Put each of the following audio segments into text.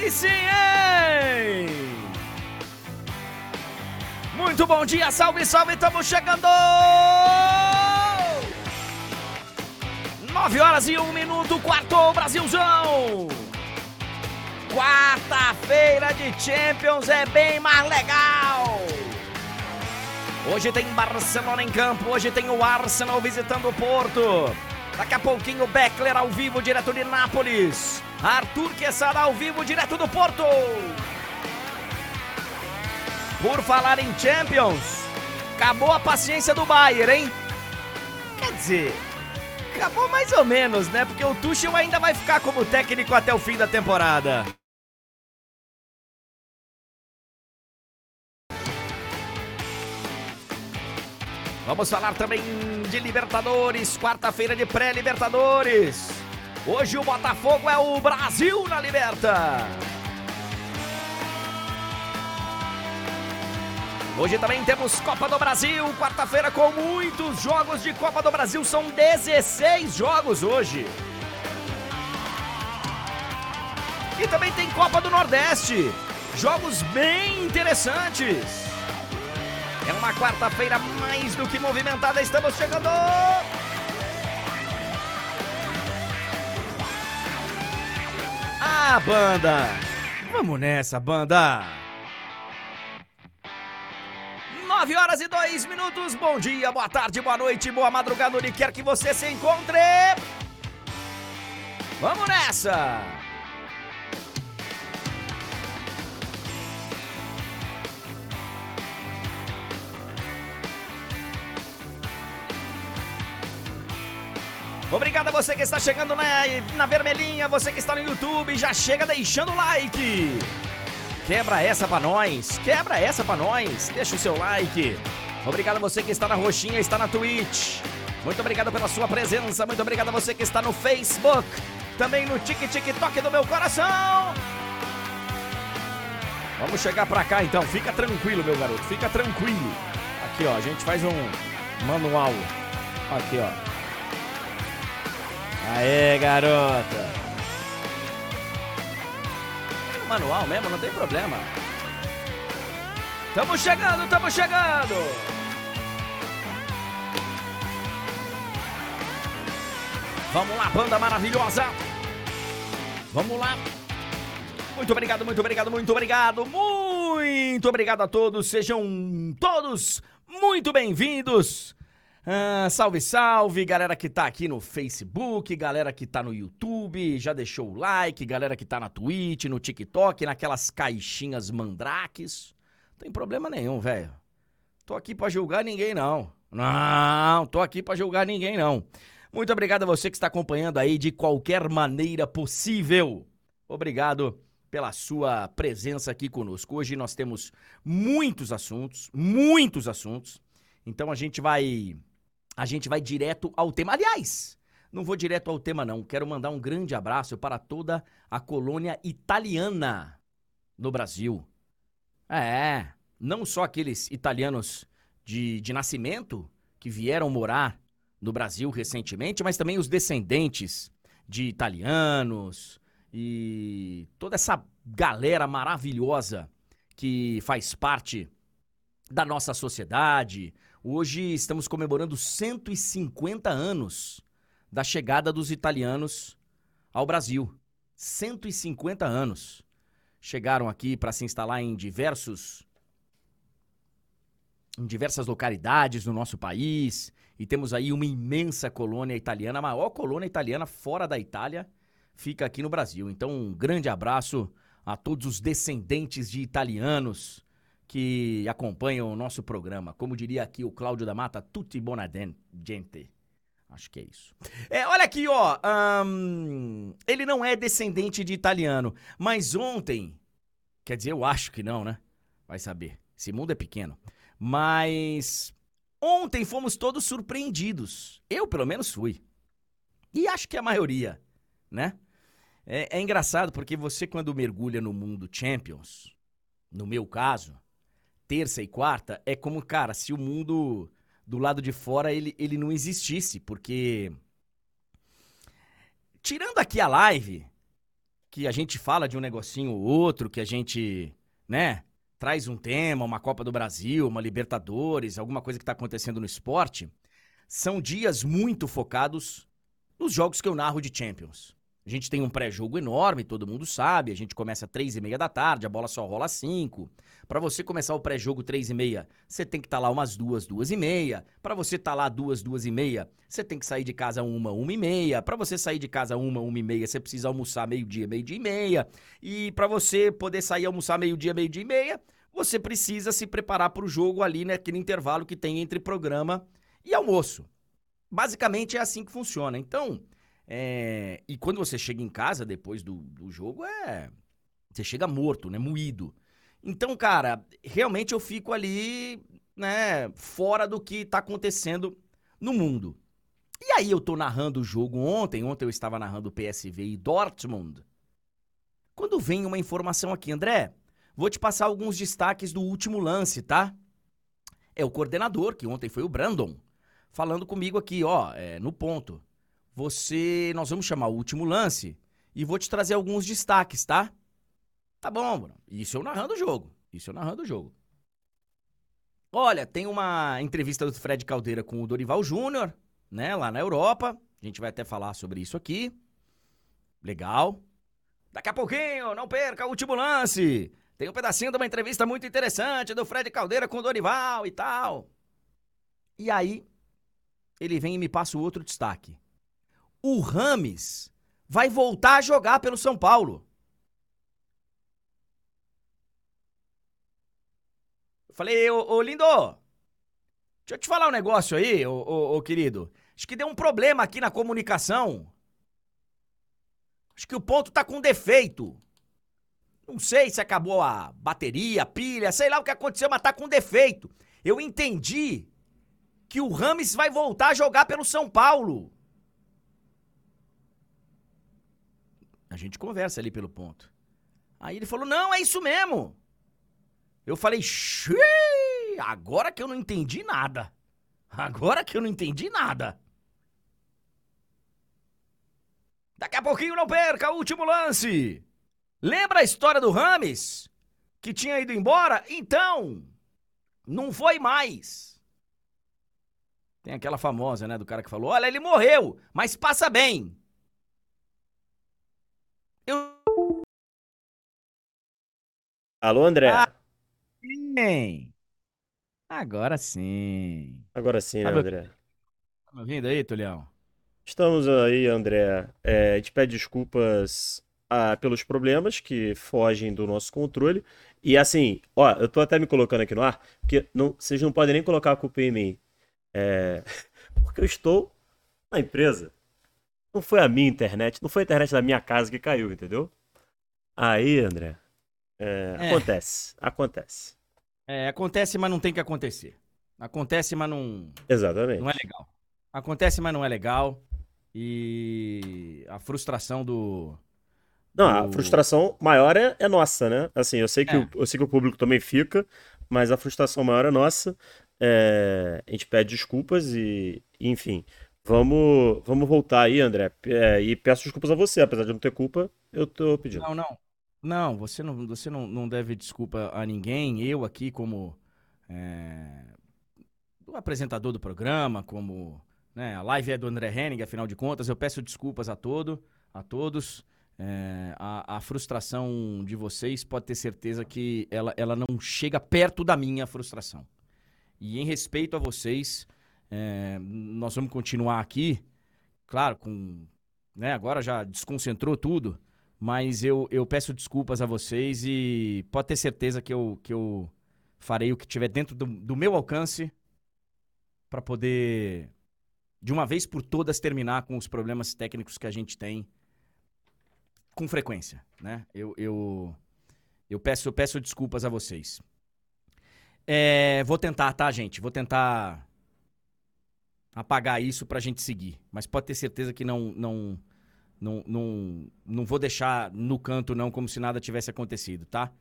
Aí sim? Muito bom dia, salve, salve, estamos chegando! 9 horas e 1 minuto, quarto Brasilzão! Quarta-feira de Champions é bem mais legal! Hoje tem Barcelona em campo, hoje tem o Arsenal visitando o Porto. Daqui a pouquinho, Beckler ao vivo, direto de Nápoles. Arthur Quesada ao vivo, direto do Porto. Por falar em Champions, acabou a paciência do Bayern, hein? Quer dizer, acabou mais ou menos, né? Porque o Tuchel ainda vai ficar como técnico até o fim da temporada. Vamos falar também de Libertadores, quarta-feira de pré-Libertadores. Hoje o Botafogo é o Brasil na Liberta. Hoje também temos Copa do Brasil, quarta-feira com muitos jogos de Copa do Brasil, são 16 jogos hoje. E também tem Copa do Nordeste, jogos bem interessantes. É uma quarta-feira mais do que movimentada, estamos chegando! Ah, banda! Vamos nessa, banda! 9 horas e 2 minutos, bom dia, boa tarde, boa noite, boa madrugada, onde quer que você se encontre! Vamos nessa! Obrigado a você que está chegando na, na vermelhinha, você que está no YouTube, já chega deixando o like. Quebra essa pra nós, quebra essa pra nós, deixa o seu like. Obrigado a você que está na roxinha, está na Twitch. Muito obrigado pela sua presença, muito obrigado a você que está no Facebook, também no TikTok do meu coração. Vamos chegar pra cá então, fica tranquilo, meu garoto, fica tranquilo. Aqui ó, a gente faz um manual. Aqui ó. Aê, garota! Manual mesmo, não tem problema. Tamo chegando, tamo chegando! Vamos lá, banda maravilhosa! Vamos lá! Muito obrigado, muito obrigado, muito obrigado, muito obrigado a todos, sejam todos muito bem-vindos ah, salve, salve, galera que tá aqui no Facebook, galera que tá no YouTube, já deixou o like, galera que tá na Twitch, no TikTok, naquelas caixinhas mandrakes. Não tem problema nenhum, velho. Tô aqui para julgar ninguém, não. Não, tô aqui para julgar ninguém, não. Muito obrigado a você que está acompanhando aí de qualquer maneira possível. Obrigado pela sua presença aqui conosco. Hoje nós temos muitos assuntos, muitos assuntos. Então a gente vai a gente vai direto ao tema. Aliás, não vou direto ao tema, não. Quero mandar um grande abraço para toda a colônia italiana no Brasil. É, não só aqueles italianos de, de nascimento que vieram morar no Brasil recentemente, mas também os descendentes de italianos e toda essa galera maravilhosa que faz parte da nossa sociedade, Hoje estamos comemorando 150 anos da chegada dos italianos ao Brasil. 150 anos. Chegaram aqui para se instalar em diversos em diversas localidades no nosso país e temos aí uma imensa colônia italiana, a maior colônia italiana fora da Itália fica aqui no Brasil. Então, um grande abraço a todos os descendentes de italianos que acompanham o nosso programa. Como diria aqui o Cláudio da Mata, tutti buona gente. Acho que é isso. É, olha aqui, ó. Ele não é descendente de italiano, mas ontem. Quer dizer, eu acho que não, né? Vai saber. Esse mundo é pequeno. Mas. Ontem fomos todos surpreendidos. Eu, pelo menos, fui. E acho que a maioria, né? É, é engraçado porque você, quando mergulha no mundo Champions, no meu caso, terça e quarta, é como, cara, se o mundo do lado de fora ele, ele não existisse, porque. Tirando aqui a live, que a gente fala de um negocinho ou outro, que a gente, né, traz um tema, uma Copa do Brasil, uma Libertadores, alguma coisa que está acontecendo no esporte, são dias muito focados nos jogos que eu narro de Champions. A gente tem um pré-jogo enorme, todo mundo sabe. A gente começa às três e meia da tarde, a bola só rola às cinco. Para você começar o pré-jogo três e meia, você tem que estar tá lá umas duas, duas e meia. Para você estar tá lá duas, duas e meia, você tem que sair de casa uma, uma e meia. Para você sair de casa uma, uma e meia, você precisa almoçar meio-dia, meio-dia e meia. E para você poder sair almoçar meio-dia, meio-dia e meia, você precisa se preparar para o jogo ali naquele intervalo que tem entre programa e almoço. Basicamente é assim que funciona. Então, é, e quando você chega em casa depois do, do jogo, é. Você chega morto, né? Moído. Então, cara, realmente eu fico ali, né? Fora do que tá acontecendo no mundo. E aí eu tô narrando o jogo ontem. Ontem eu estava narrando PSV e Dortmund. Quando vem uma informação aqui, André, vou te passar alguns destaques do último lance, tá? É o coordenador, que ontem foi o Brandon, falando comigo aqui, ó, é, no ponto você. Nós vamos chamar o último lance e vou te trazer alguns destaques, tá? Tá bom, Bruno. Isso eu narrando o jogo. Isso eu narrando o jogo. Olha, tem uma entrevista do Fred Caldeira com o Dorival Júnior, né, lá na Europa. A gente vai até falar sobre isso aqui. Legal. Daqui a pouquinho, não perca o último lance. Tem um pedacinho de uma entrevista muito interessante do Fred Caldeira com o Dorival e tal. E aí, ele vem e me passa o outro destaque o Rames vai voltar a jogar pelo São Paulo. Eu falei, ô, ô lindo, deixa eu te falar um negócio aí, ô, ô, ô querido. Acho que deu um problema aqui na comunicação. Acho que o ponto tá com defeito. Não sei se acabou a bateria, a pilha, sei lá o que aconteceu, mas tá com defeito. Eu entendi que o Rames vai voltar a jogar pelo São Paulo. A gente conversa ali pelo ponto. Aí ele falou: Não, é isso mesmo. Eu falei: Xiii, agora que eu não entendi nada. Agora que eu não entendi nada. Daqui a pouquinho não perca o último lance. Lembra a história do Rames? Que tinha ido embora? Então, não foi mais. Tem aquela famosa, né, do cara que falou: Olha, ele morreu, mas passa bem. Eu... Alô, André? Ah, sim. Agora sim. Agora sim, né, André? Tá me ouvindo aí, Tulião? Estamos aí, André. É, a gente pede desculpas ah, pelos problemas que fogem do nosso controle. E assim, ó, eu tô até me colocando aqui no ar, porque não, vocês não podem nem colocar a culpa em mim. É, porque eu estou na empresa. Não foi a minha internet, não foi a internet da minha casa que caiu, entendeu? Aí, André, é, é. acontece, acontece. É, acontece, mas não tem que acontecer. Acontece, mas não. Exatamente. Não é legal. Acontece, mas não é legal. E a frustração do. Não, a frustração maior é, é, nossa, né? Assim, eu sei, que é. o, eu sei que o público também fica, mas a frustração maior é nossa. É, a gente pede desculpas e, enfim, Vamos, vamos voltar aí, André. É, e peço desculpas a você, apesar de não ter culpa, eu tô pedindo. Não, não. Não, você não, você não, não deve desculpa a ninguém. Eu aqui, como é, o apresentador do programa, como né, a live é do André Henning, afinal de contas, eu peço desculpas a todo, a todos. É, a, a, frustração de vocês pode ter certeza que ela, ela não chega perto da minha frustração. E em respeito a vocês, é, nós vamos continuar aqui, claro, com. Né, agora já desconcentrou tudo, mas eu, eu peço desculpas a vocês e pode ter certeza que eu, que eu farei o que tiver dentro do, do meu alcance para poder, de uma vez por todas, terminar com os problemas técnicos que a gente tem com frequência. Né? Eu, eu, eu, peço, eu peço desculpas a vocês. É, vou tentar, tá, gente? Vou tentar apagar isso pra gente seguir. Mas pode ter certeza que não não não não, não vou deixar no canto não como se nada tivesse acontecido, tá?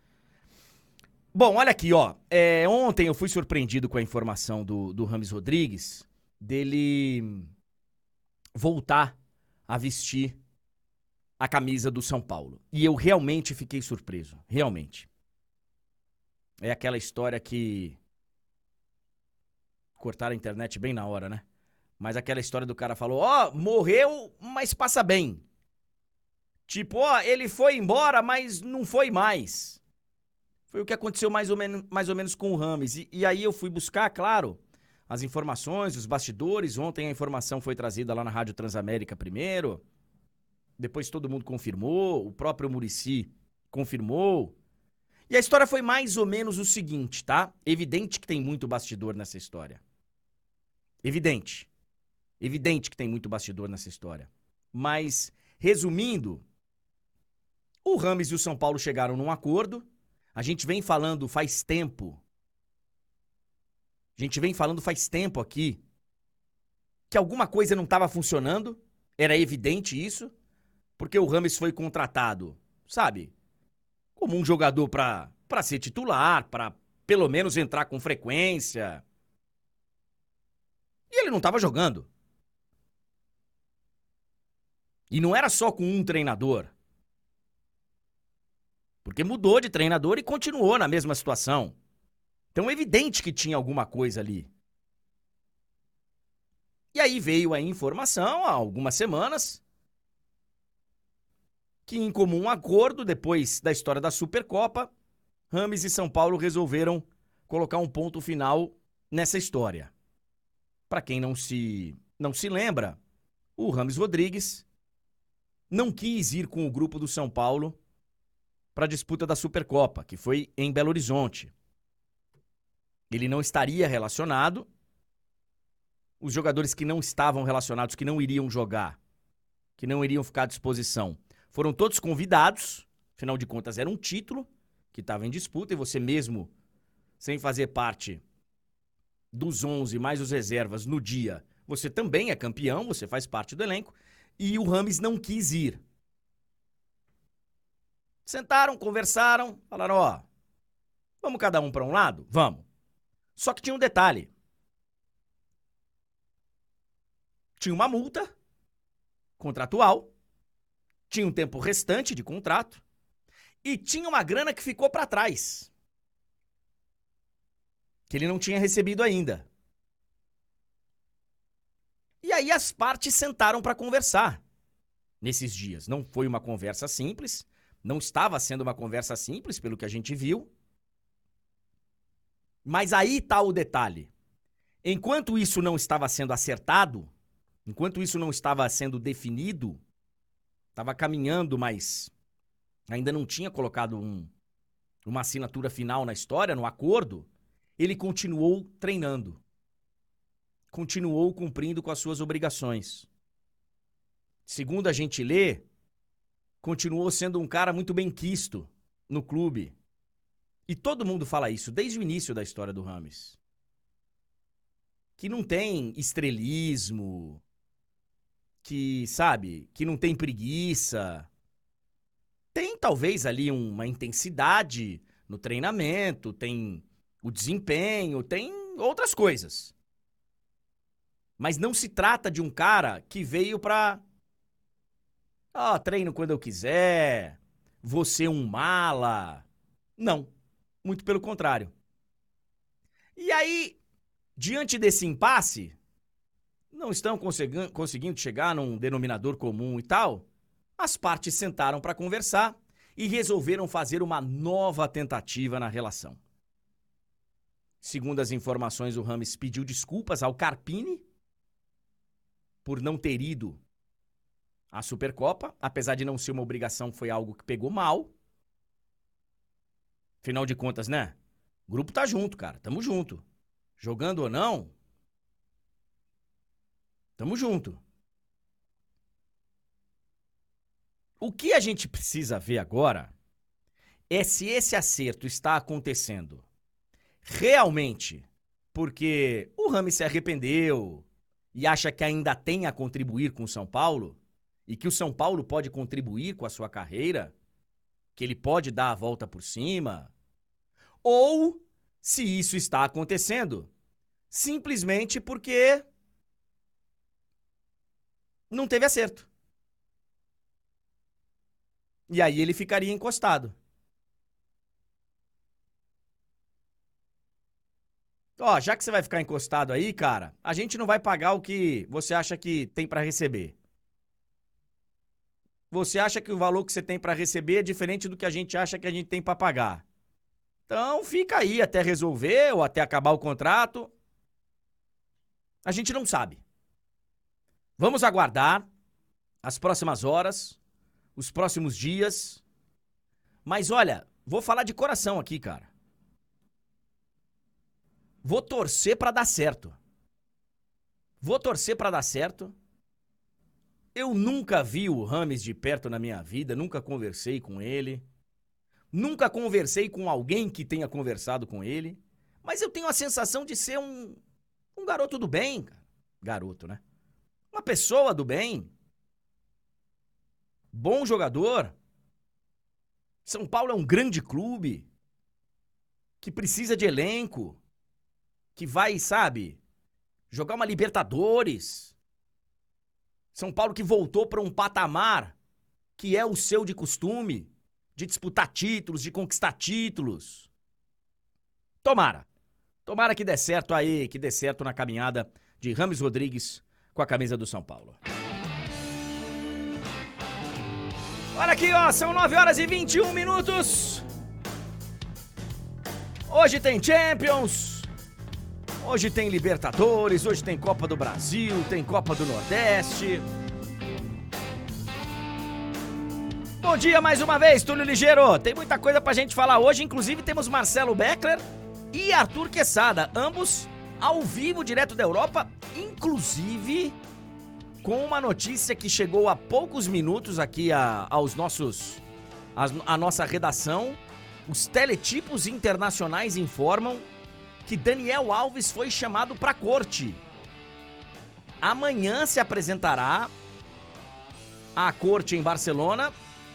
Bom, olha aqui, ó. É, ontem eu fui surpreendido com a informação do, do Rames Rodrigues dele voltar a vestir a camisa do São Paulo. E eu realmente fiquei surpreso. Realmente. É aquela história que. Cortaram a internet bem na hora, né? Mas aquela história do cara falou: Ó, oh, morreu, mas passa bem. Tipo, ó, oh, ele foi embora, mas não foi mais. Foi o que aconteceu mais ou, menos, mais ou menos com o Rames. E, e aí eu fui buscar, claro, as informações, os bastidores. Ontem a informação foi trazida lá na Rádio Transamérica primeiro. Depois todo mundo confirmou, o próprio Murici confirmou. E a história foi mais ou menos o seguinte, tá? Evidente que tem muito bastidor nessa história. Evidente. Evidente que tem muito bastidor nessa história. Mas, resumindo, o Rames e o São Paulo chegaram num acordo. A gente vem falando faz tempo a gente vem falando faz tempo aqui que alguma coisa não estava funcionando, era evidente isso, porque o Rames foi contratado, sabe? Como um jogador para para ser titular, para pelo menos entrar com frequência. E ele não estava jogando. E não era só com um treinador. Porque mudou de treinador e continuou na mesma situação. Então é evidente que tinha alguma coisa ali. E aí veio a informação há algumas semanas que, em comum acordo, depois da história da Supercopa, Rames e São Paulo resolveram colocar um ponto final nessa história. Para quem não se não se lembra, o Rames Rodrigues não quis ir com o grupo do São Paulo para a disputa da Supercopa, que foi em Belo Horizonte ele não estaria relacionado. Os jogadores que não estavam relacionados, que não iriam jogar, que não iriam ficar à disposição, foram todos convidados. Afinal de contas, era um título que estava em disputa e você mesmo, sem fazer parte dos 11 mais os reservas no dia, você também é campeão, você faz parte do elenco. E o Rames não quis ir. Sentaram, conversaram, falaram: ó, vamos cada um para um lado? Vamos. Só que tinha um detalhe. Tinha uma multa contratual, tinha um tempo restante de contrato e tinha uma grana que ficou para trás. Que ele não tinha recebido ainda. E aí as partes sentaram para conversar nesses dias. Não foi uma conversa simples, não estava sendo uma conversa simples, pelo que a gente viu. Mas aí está o detalhe. Enquanto isso não estava sendo acertado, enquanto isso não estava sendo definido, estava caminhando, mas ainda não tinha colocado um, uma assinatura final na história, no acordo, ele continuou treinando. Continuou cumprindo com as suas obrigações. Segundo a gente lê, continuou sendo um cara muito bem quisto no clube. E todo mundo fala isso desde o início da história do Rames. Que não tem estrelismo, que, sabe, que não tem preguiça. Tem talvez ali uma intensidade no treinamento, tem o desempenho, tem outras coisas. Mas não se trata de um cara que veio pra. Ó, oh, treino quando eu quiser, você um mala. Não. Muito pelo contrário. E aí, diante desse impasse, não estão conseguindo chegar num denominador comum e tal, as partes sentaram para conversar e resolveram fazer uma nova tentativa na relação. Segundo as informações, o Rames pediu desculpas ao Carpini por não ter ido à Supercopa, apesar de não ser uma obrigação, foi algo que pegou mal. Afinal de contas, né? O grupo tá junto, cara. Tamo junto. Jogando ou não, tamo junto. O que a gente precisa ver agora é se esse acerto está acontecendo realmente porque o Rami se arrependeu e acha que ainda tem a contribuir com o São Paulo e que o São Paulo pode contribuir com a sua carreira que ele pode dar a volta por cima, ou se isso está acontecendo simplesmente porque não teve acerto. E aí ele ficaria encostado. Ó, já que você vai ficar encostado aí, cara, a gente não vai pagar o que você acha que tem para receber. Você acha que o valor que você tem para receber é diferente do que a gente acha que a gente tem para pagar. Então fica aí até resolver ou até acabar o contrato. A gente não sabe. Vamos aguardar as próximas horas, os próximos dias. Mas olha, vou falar de coração aqui, cara. Vou torcer para dar certo. Vou torcer para dar certo. Eu nunca vi o Rames de perto na minha vida, nunca conversei com ele. Nunca conversei com alguém que tenha conversado com ele. Mas eu tenho a sensação de ser um, um garoto do bem. Garoto, né? Uma pessoa do bem. Bom jogador. São Paulo é um grande clube que precisa de elenco que vai, sabe, jogar uma Libertadores. São Paulo que voltou para um patamar que é o seu de costume, de disputar títulos, de conquistar títulos. Tomara. Tomara que dê certo aí, que dê certo na caminhada de Rames Rodrigues com a camisa do São Paulo. Olha aqui, ó, são 9 horas e 21 minutos. Hoje tem Champions. Hoje tem Libertadores, hoje tem Copa do Brasil, tem Copa do Nordeste. Bom dia mais uma vez, Túlio Ligeiro. Tem muita coisa pra gente falar hoje, inclusive temos Marcelo Beckler e Arthur Quesada, ambos ao vivo direto da Europa, inclusive com uma notícia que chegou há poucos minutos aqui a, aos nossos a, a nossa redação. Os teletipos internacionais informam que Daniel Alves foi chamado para corte. Amanhã se apresentará à corte em Barcelona,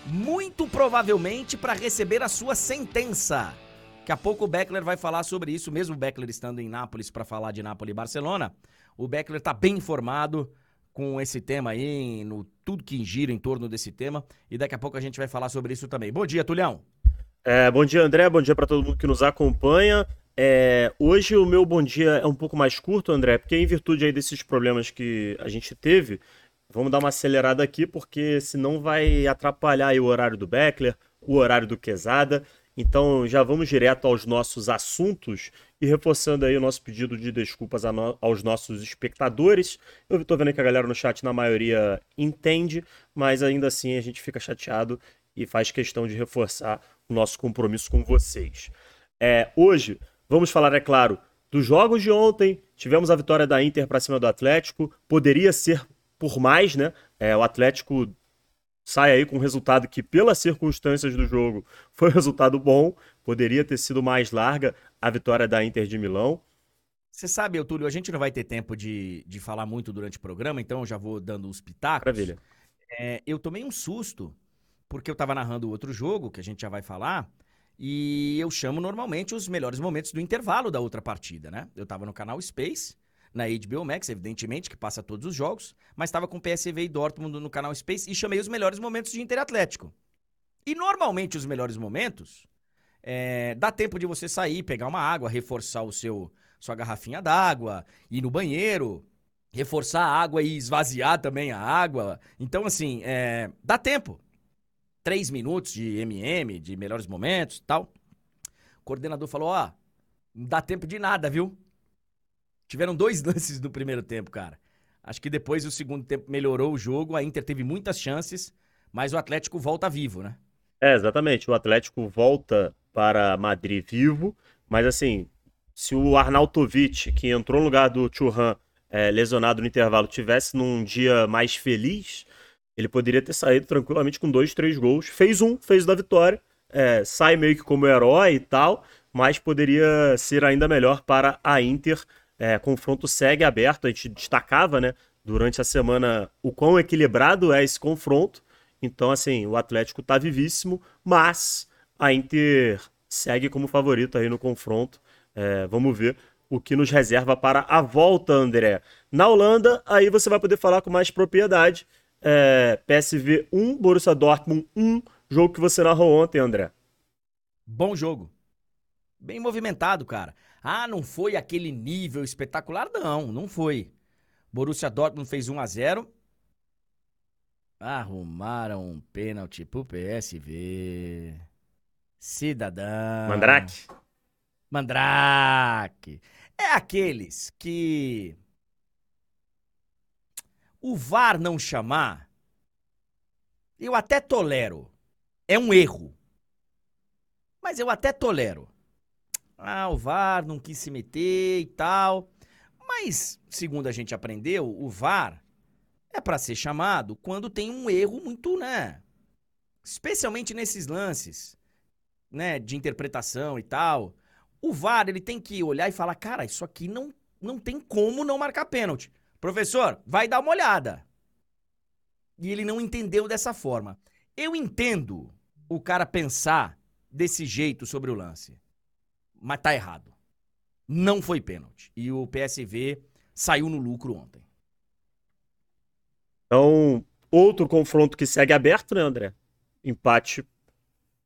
muito provavelmente para receber a sua sentença. Daqui a pouco o Beckler vai falar sobre isso, mesmo o Beckler estando em Nápoles para falar de Nápoles e Barcelona. O Beckler está bem informado com esse tema aí, no tudo que gira em torno desse tema, e daqui a pouco a gente vai falar sobre isso também. Bom dia, Tulhão. É, bom dia, André. Bom dia para todo mundo que nos acompanha. É, hoje o meu bom dia é um pouco mais curto, André, porque em virtude aí desses problemas que a gente teve, vamos dar uma acelerada aqui, porque senão vai atrapalhar o horário do Beckler, o horário do Quesada. Então já vamos direto aos nossos assuntos e reforçando aí o nosso pedido de desculpas no... aos nossos espectadores. Eu estou vendo que a galera no chat, na maioria, entende, mas ainda assim a gente fica chateado e faz questão de reforçar o nosso compromisso com vocês. É, hoje Vamos falar, é claro, dos jogos de ontem. Tivemos a vitória da Inter para cima do Atlético. Poderia ser por mais, né? É, o Atlético sai aí com um resultado que, pelas circunstâncias do jogo, foi um resultado bom. Poderia ter sido mais larga a vitória da Inter de Milão. Você sabe, Túlio, a gente não vai ter tempo de, de falar muito durante o programa, então eu já vou dando os pitacos. Maravilha. É, eu tomei um susto, porque eu estava narrando outro jogo, que a gente já vai falar, e eu chamo normalmente os melhores momentos do intervalo da outra partida, né? Eu tava no canal Space, na HBO Max, evidentemente, que passa todos os jogos, mas estava com PSV e Dortmund no canal Space e chamei os melhores momentos de Inter Atlético. E normalmente os melhores momentos é, dá tempo de você sair, pegar uma água, reforçar o seu sua garrafinha d'água, ir no banheiro, reforçar a água e esvaziar também a água. Então, assim, é, dá tempo três minutos de MM, de melhores momentos tal. O coordenador falou: Ó, não dá tempo de nada, viu? Tiveram dois lances no primeiro tempo, cara. Acho que depois o segundo tempo melhorou o jogo, a Inter teve muitas chances, mas o Atlético volta vivo, né? É, exatamente. O Atlético volta para Madrid vivo, mas assim, se o Arnautovic, que entrou no lugar do Churran, é, lesionado no intervalo, tivesse num dia mais feliz, ele poderia ter saído tranquilamente com dois, três gols. Fez um, fez da vitória. É, sai meio que como herói e tal, mas poderia ser ainda melhor para a Inter. É, confronto segue aberto. A gente destacava, né, durante a semana o quão equilibrado é esse confronto. Então, assim, o Atlético está vivíssimo, mas a Inter segue como favorito aí no confronto. É, vamos ver o que nos reserva para a volta, André. Na Holanda, aí você vai poder falar com mais propriedade é, PSV 1, Borussia Dortmund 1, jogo que você narrou ontem, André. Bom jogo. Bem movimentado, cara. Ah, não foi aquele nível espetacular? Não, não foi. Borussia Dortmund fez 1 a 0 Arrumaram um pênalti pro PSV. Cidadão. Mandrake? Mandrake. É aqueles que o VAR não chamar, eu até tolero. É um erro. Mas eu até tolero. Ah, o VAR não quis se meter e tal. Mas, segundo a gente aprendeu, o VAR é para ser chamado quando tem um erro muito, né? Especialmente nesses lances, né, de interpretação e tal. O VAR, ele tem que olhar e falar: "Cara, isso aqui não não tem como não marcar pênalti". Professor, vai dar uma olhada. E ele não entendeu dessa forma. Eu entendo o cara pensar desse jeito sobre o lance. Mas tá errado. Não foi pênalti. E o PSV saiu no lucro ontem. Então, outro confronto que segue aberto, né, André? Empate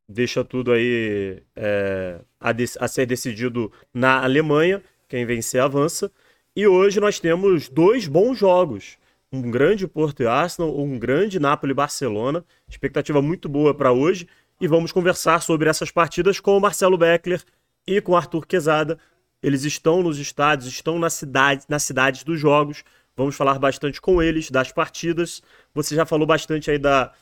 deixa tudo aí é, a, a, ser decidido na Alemanha. Quem vencer avança. E hoje nós temos dois bons jogos. Um grande Porto e Arsenal, um grande Napoli e Barcelona. Expectativa muito boa para hoje. E vamos conversar sobre essas partidas com o Marcelo Beckler e com o Arthur Quezada. Eles estão nos estádios, estão na cidade, nas cidades dos jogos. Vamos falar bastante com eles das partidas. Você já falou bastante aí da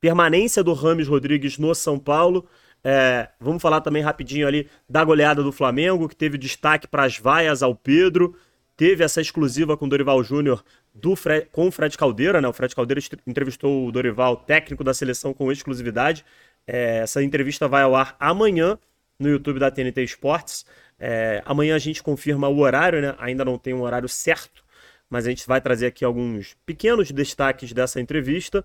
permanência do Rames Rodrigues no São Paulo. É, vamos falar também rapidinho ali da goleada do Flamengo, que teve destaque para as vaias ao Pedro. Teve essa exclusiva com o Dorival Júnior com o Fred Caldeira, né? O Fred Caldeira entrevistou o Dorival, técnico da seleção, com exclusividade. É, essa entrevista vai ao ar amanhã no YouTube da TNT Esportes. É, amanhã a gente confirma o horário, né? Ainda não tem um horário certo, mas a gente vai trazer aqui alguns pequenos destaques dessa entrevista.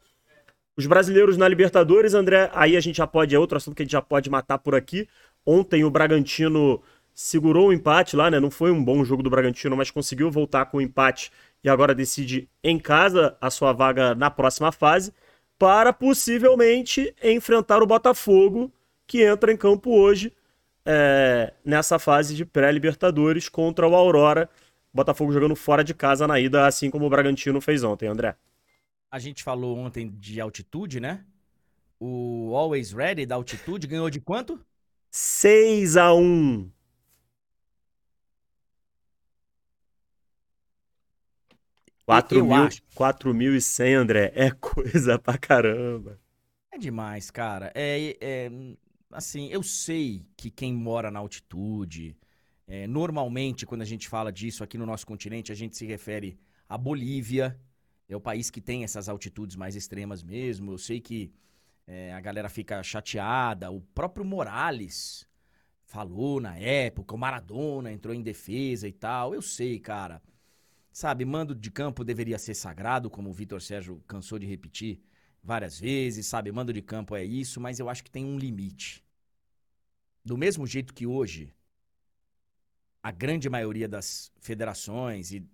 Os brasileiros na Libertadores, André, aí a gente já pode, é outro assunto que a gente já pode matar por aqui. Ontem o Bragantino segurou o empate lá, né? Não foi um bom jogo do Bragantino, mas conseguiu voltar com o empate e agora decide em casa a sua vaga na próxima fase para possivelmente enfrentar o Botafogo, que entra em campo hoje é, nessa fase de pré-Libertadores contra o Aurora. Botafogo jogando fora de casa na ida, assim como o Bragantino fez ontem, André. A gente falou ontem de altitude, né? O Always Ready da altitude ganhou de quanto? 6 a 1 4.100, André, é coisa pra caramba. É demais, cara. É, é, assim, eu sei que quem mora na altitude, é, normalmente quando a gente fala disso aqui no nosso continente, a gente se refere à Bolívia, é o país que tem essas altitudes mais extremas mesmo. Eu sei que é, a galera fica chateada. O próprio Morales falou na época, o Maradona entrou em defesa e tal. Eu sei, cara. Sabe, mando de campo deveria ser sagrado, como o Vitor Sérgio cansou de repetir várias vezes, sabe? Mando de campo é isso, mas eu acho que tem um limite. Do mesmo jeito que hoje, a grande maioria das federações e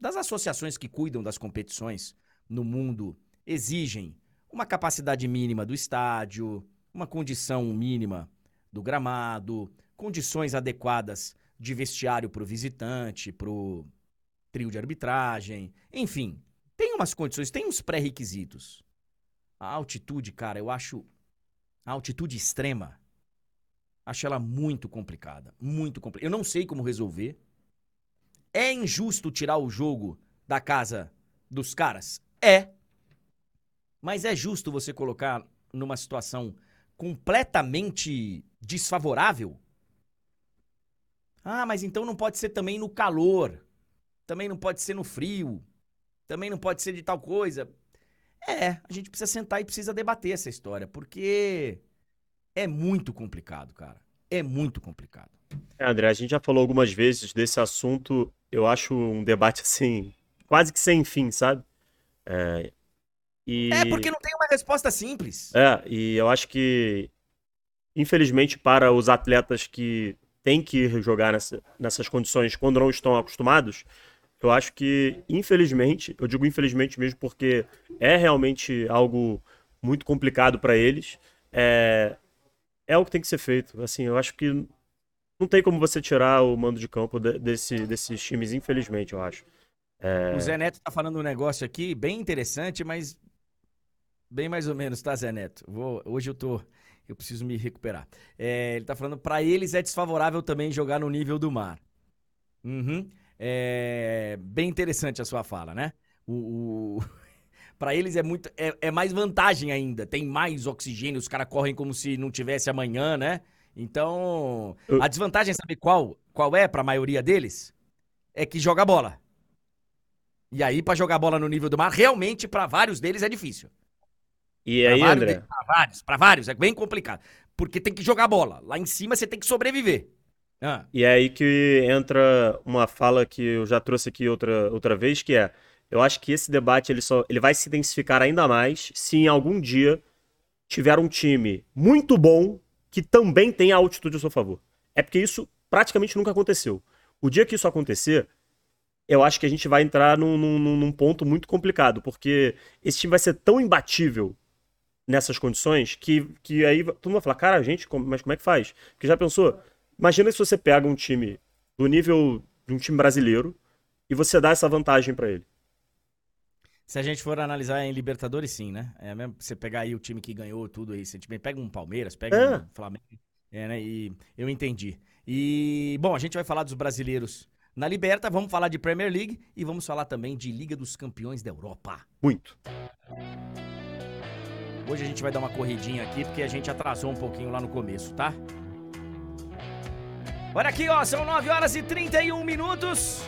das associações que cuidam das competições no mundo exigem uma capacidade mínima do estádio, uma condição mínima do gramado, condições adequadas de vestiário para o visitante, para o trio de arbitragem, enfim, tem umas condições, tem uns pré-requisitos. A altitude, cara, eu acho a altitude extrema, acho ela muito complicada, muito complicada. Eu não sei como resolver. É injusto tirar o jogo da casa dos caras? É. Mas é justo você colocar numa situação completamente desfavorável ah, mas então não pode ser também no calor. Também não pode ser no frio. Também não pode ser de tal coisa. É, a gente precisa sentar e precisa debater essa história, porque é muito complicado, cara. É muito complicado. É, André, a gente já falou algumas vezes desse assunto. Eu acho um debate assim, quase que sem fim, sabe? É, e... é porque não tem uma resposta simples. É, e eu acho que, infelizmente, para os atletas que tem que jogar nessa, nessas condições quando não estão acostumados, eu acho que, infelizmente, eu digo infelizmente mesmo porque é realmente algo muito complicado para eles. É, é o que tem que ser feito. Assim, eu acho que não tem como você tirar o mando de campo de, desse, desses times, infelizmente, eu acho. É... O Zé Neto tá falando um negócio aqui bem interessante, mas bem mais ou menos, tá, Zé Neto? Vou, hoje eu tô. Eu preciso me recuperar. É, ele tá falando, para eles é desfavorável também jogar no nível do mar. Uhum. É, bem interessante a sua fala, né? O, o... para eles é muito é, é, mais vantagem ainda. Tem mais oxigênio, os caras correm como se não tivesse amanhã, né? Então, a desvantagem, sabe qual? Qual é para a maioria deles? É que joga bola. E aí, para jogar bola no nível do mar, realmente, para vários deles é difícil. E aí, André? Para vários, para vários, é bem complicado. Porque tem que jogar bola. Lá em cima você tem que sobreviver. Ah. E é aí que entra uma fala que eu já trouxe aqui outra, outra vez, que é, eu acho que esse debate ele, só, ele vai se intensificar ainda mais se em algum dia tiver um time muito bom que também tem a altitude a seu favor. É porque isso praticamente nunca aconteceu. O dia que isso acontecer, eu acho que a gente vai entrar num, num, num ponto muito complicado, porque esse time vai ser tão imbatível nessas condições que, que aí todo mundo vai falar, cara, gente, mas como é que faz? Porque já pensou? Imagina se você pega um time do nível de um time brasileiro e você dá essa vantagem para ele. Se a gente for analisar em Libertadores, sim, né? É mesmo você pegar aí o time que ganhou tudo aí, você pega um Palmeiras, pega é. um Flamengo, é, né? E eu entendi. E, bom, a gente vai falar dos brasileiros na Liberta, vamos falar de Premier League e vamos falar também de Liga dos Campeões da Europa. Muito. Hoje a gente vai dar uma corridinha aqui porque a gente atrasou um pouquinho lá no começo, tá? Olha aqui, ó, são 9 horas e 31 minutos.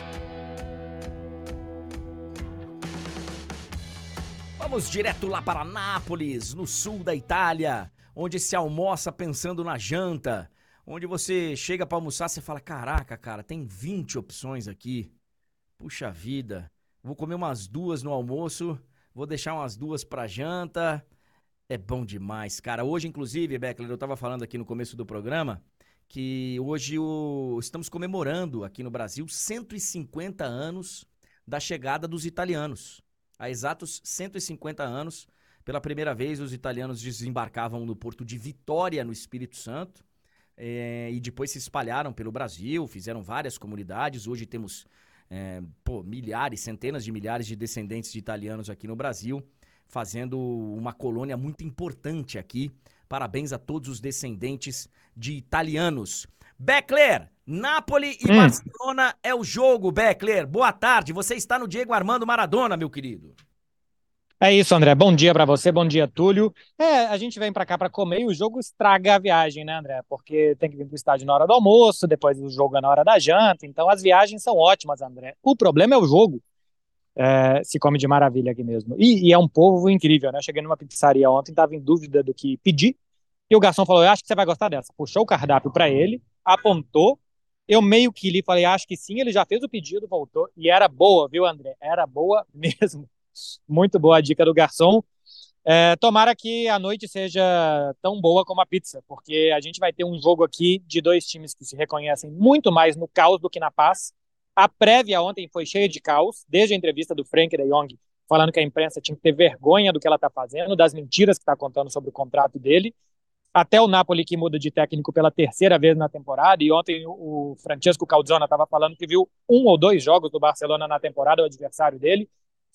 Vamos direto lá para Nápoles, no sul da Itália, onde se almoça pensando na janta, onde você chega para almoçar, você fala: "Caraca, cara, tem 20 opções aqui. Puxa vida, vou comer umas duas no almoço, vou deixar umas duas para janta." É bom demais, cara. Hoje, inclusive, Beckler, eu estava falando aqui no começo do programa que hoje o... estamos comemorando aqui no Brasil 150 anos da chegada dos italianos. Há exatos 150 anos, pela primeira vez, os italianos desembarcavam no porto de Vitória, no Espírito Santo, é... e depois se espalharam pelo Brasil, fizeram várias comunidades. Hoje temos é... pô, milhares, centenas de milhares de descendentes de italianos aqui no Brasil fazendo uma colônia muito importante aqui. Parabéns a todos os descendentes de italianos. Beckler, Napoli e hum. Barcelona é o jogo, Beckler. Boa tarde, você está no Diego Armando Maradona, meu querido. É isso, André. Bom dia para você, bom dia, Túlio. É, a gente vem para cá para comer e o jogo estraga a viagem, né, André? Porque tem que vir para o estádio na hora do almoço, depois o jogo é na hora da janta. Então as viagens são ótimas, André. O problema é o jogo é, se come de maravilha aqui mesmo. E, e, é um povo incrível, né? Eu cheguei numa pizzaria ontem, estava em dúvida do que pedir, e o garçom falou: Eu acho que você vai gostar dessa. Puxou o cardápio para ele, apontou, eu meio que li, falei: Acho que sim. Ele já fez o pedido, voltou, e era boa, viu, André? Era boa mesmo. Muito boa a dica do garçom. É, tomara que a noite seja tão boa como a pizza, porque a gente vai ter um jogo aqui de dois times que se reconhecem muito mais no caos do que na paz. A prévia ontem foi cheia de caos, desde a entrevista do Frank de Jong, falando que a imprensa tinha que ter vergonha do que ela está fazendo, das mentiras que está contando sobre o contrato dele, até o Napoli que muda de técnico pela terceira vez na temporada, e ontem o Francesco Calzona estava falando que viu um ou dois jogos do Barcelona na temporada, o adversário dele,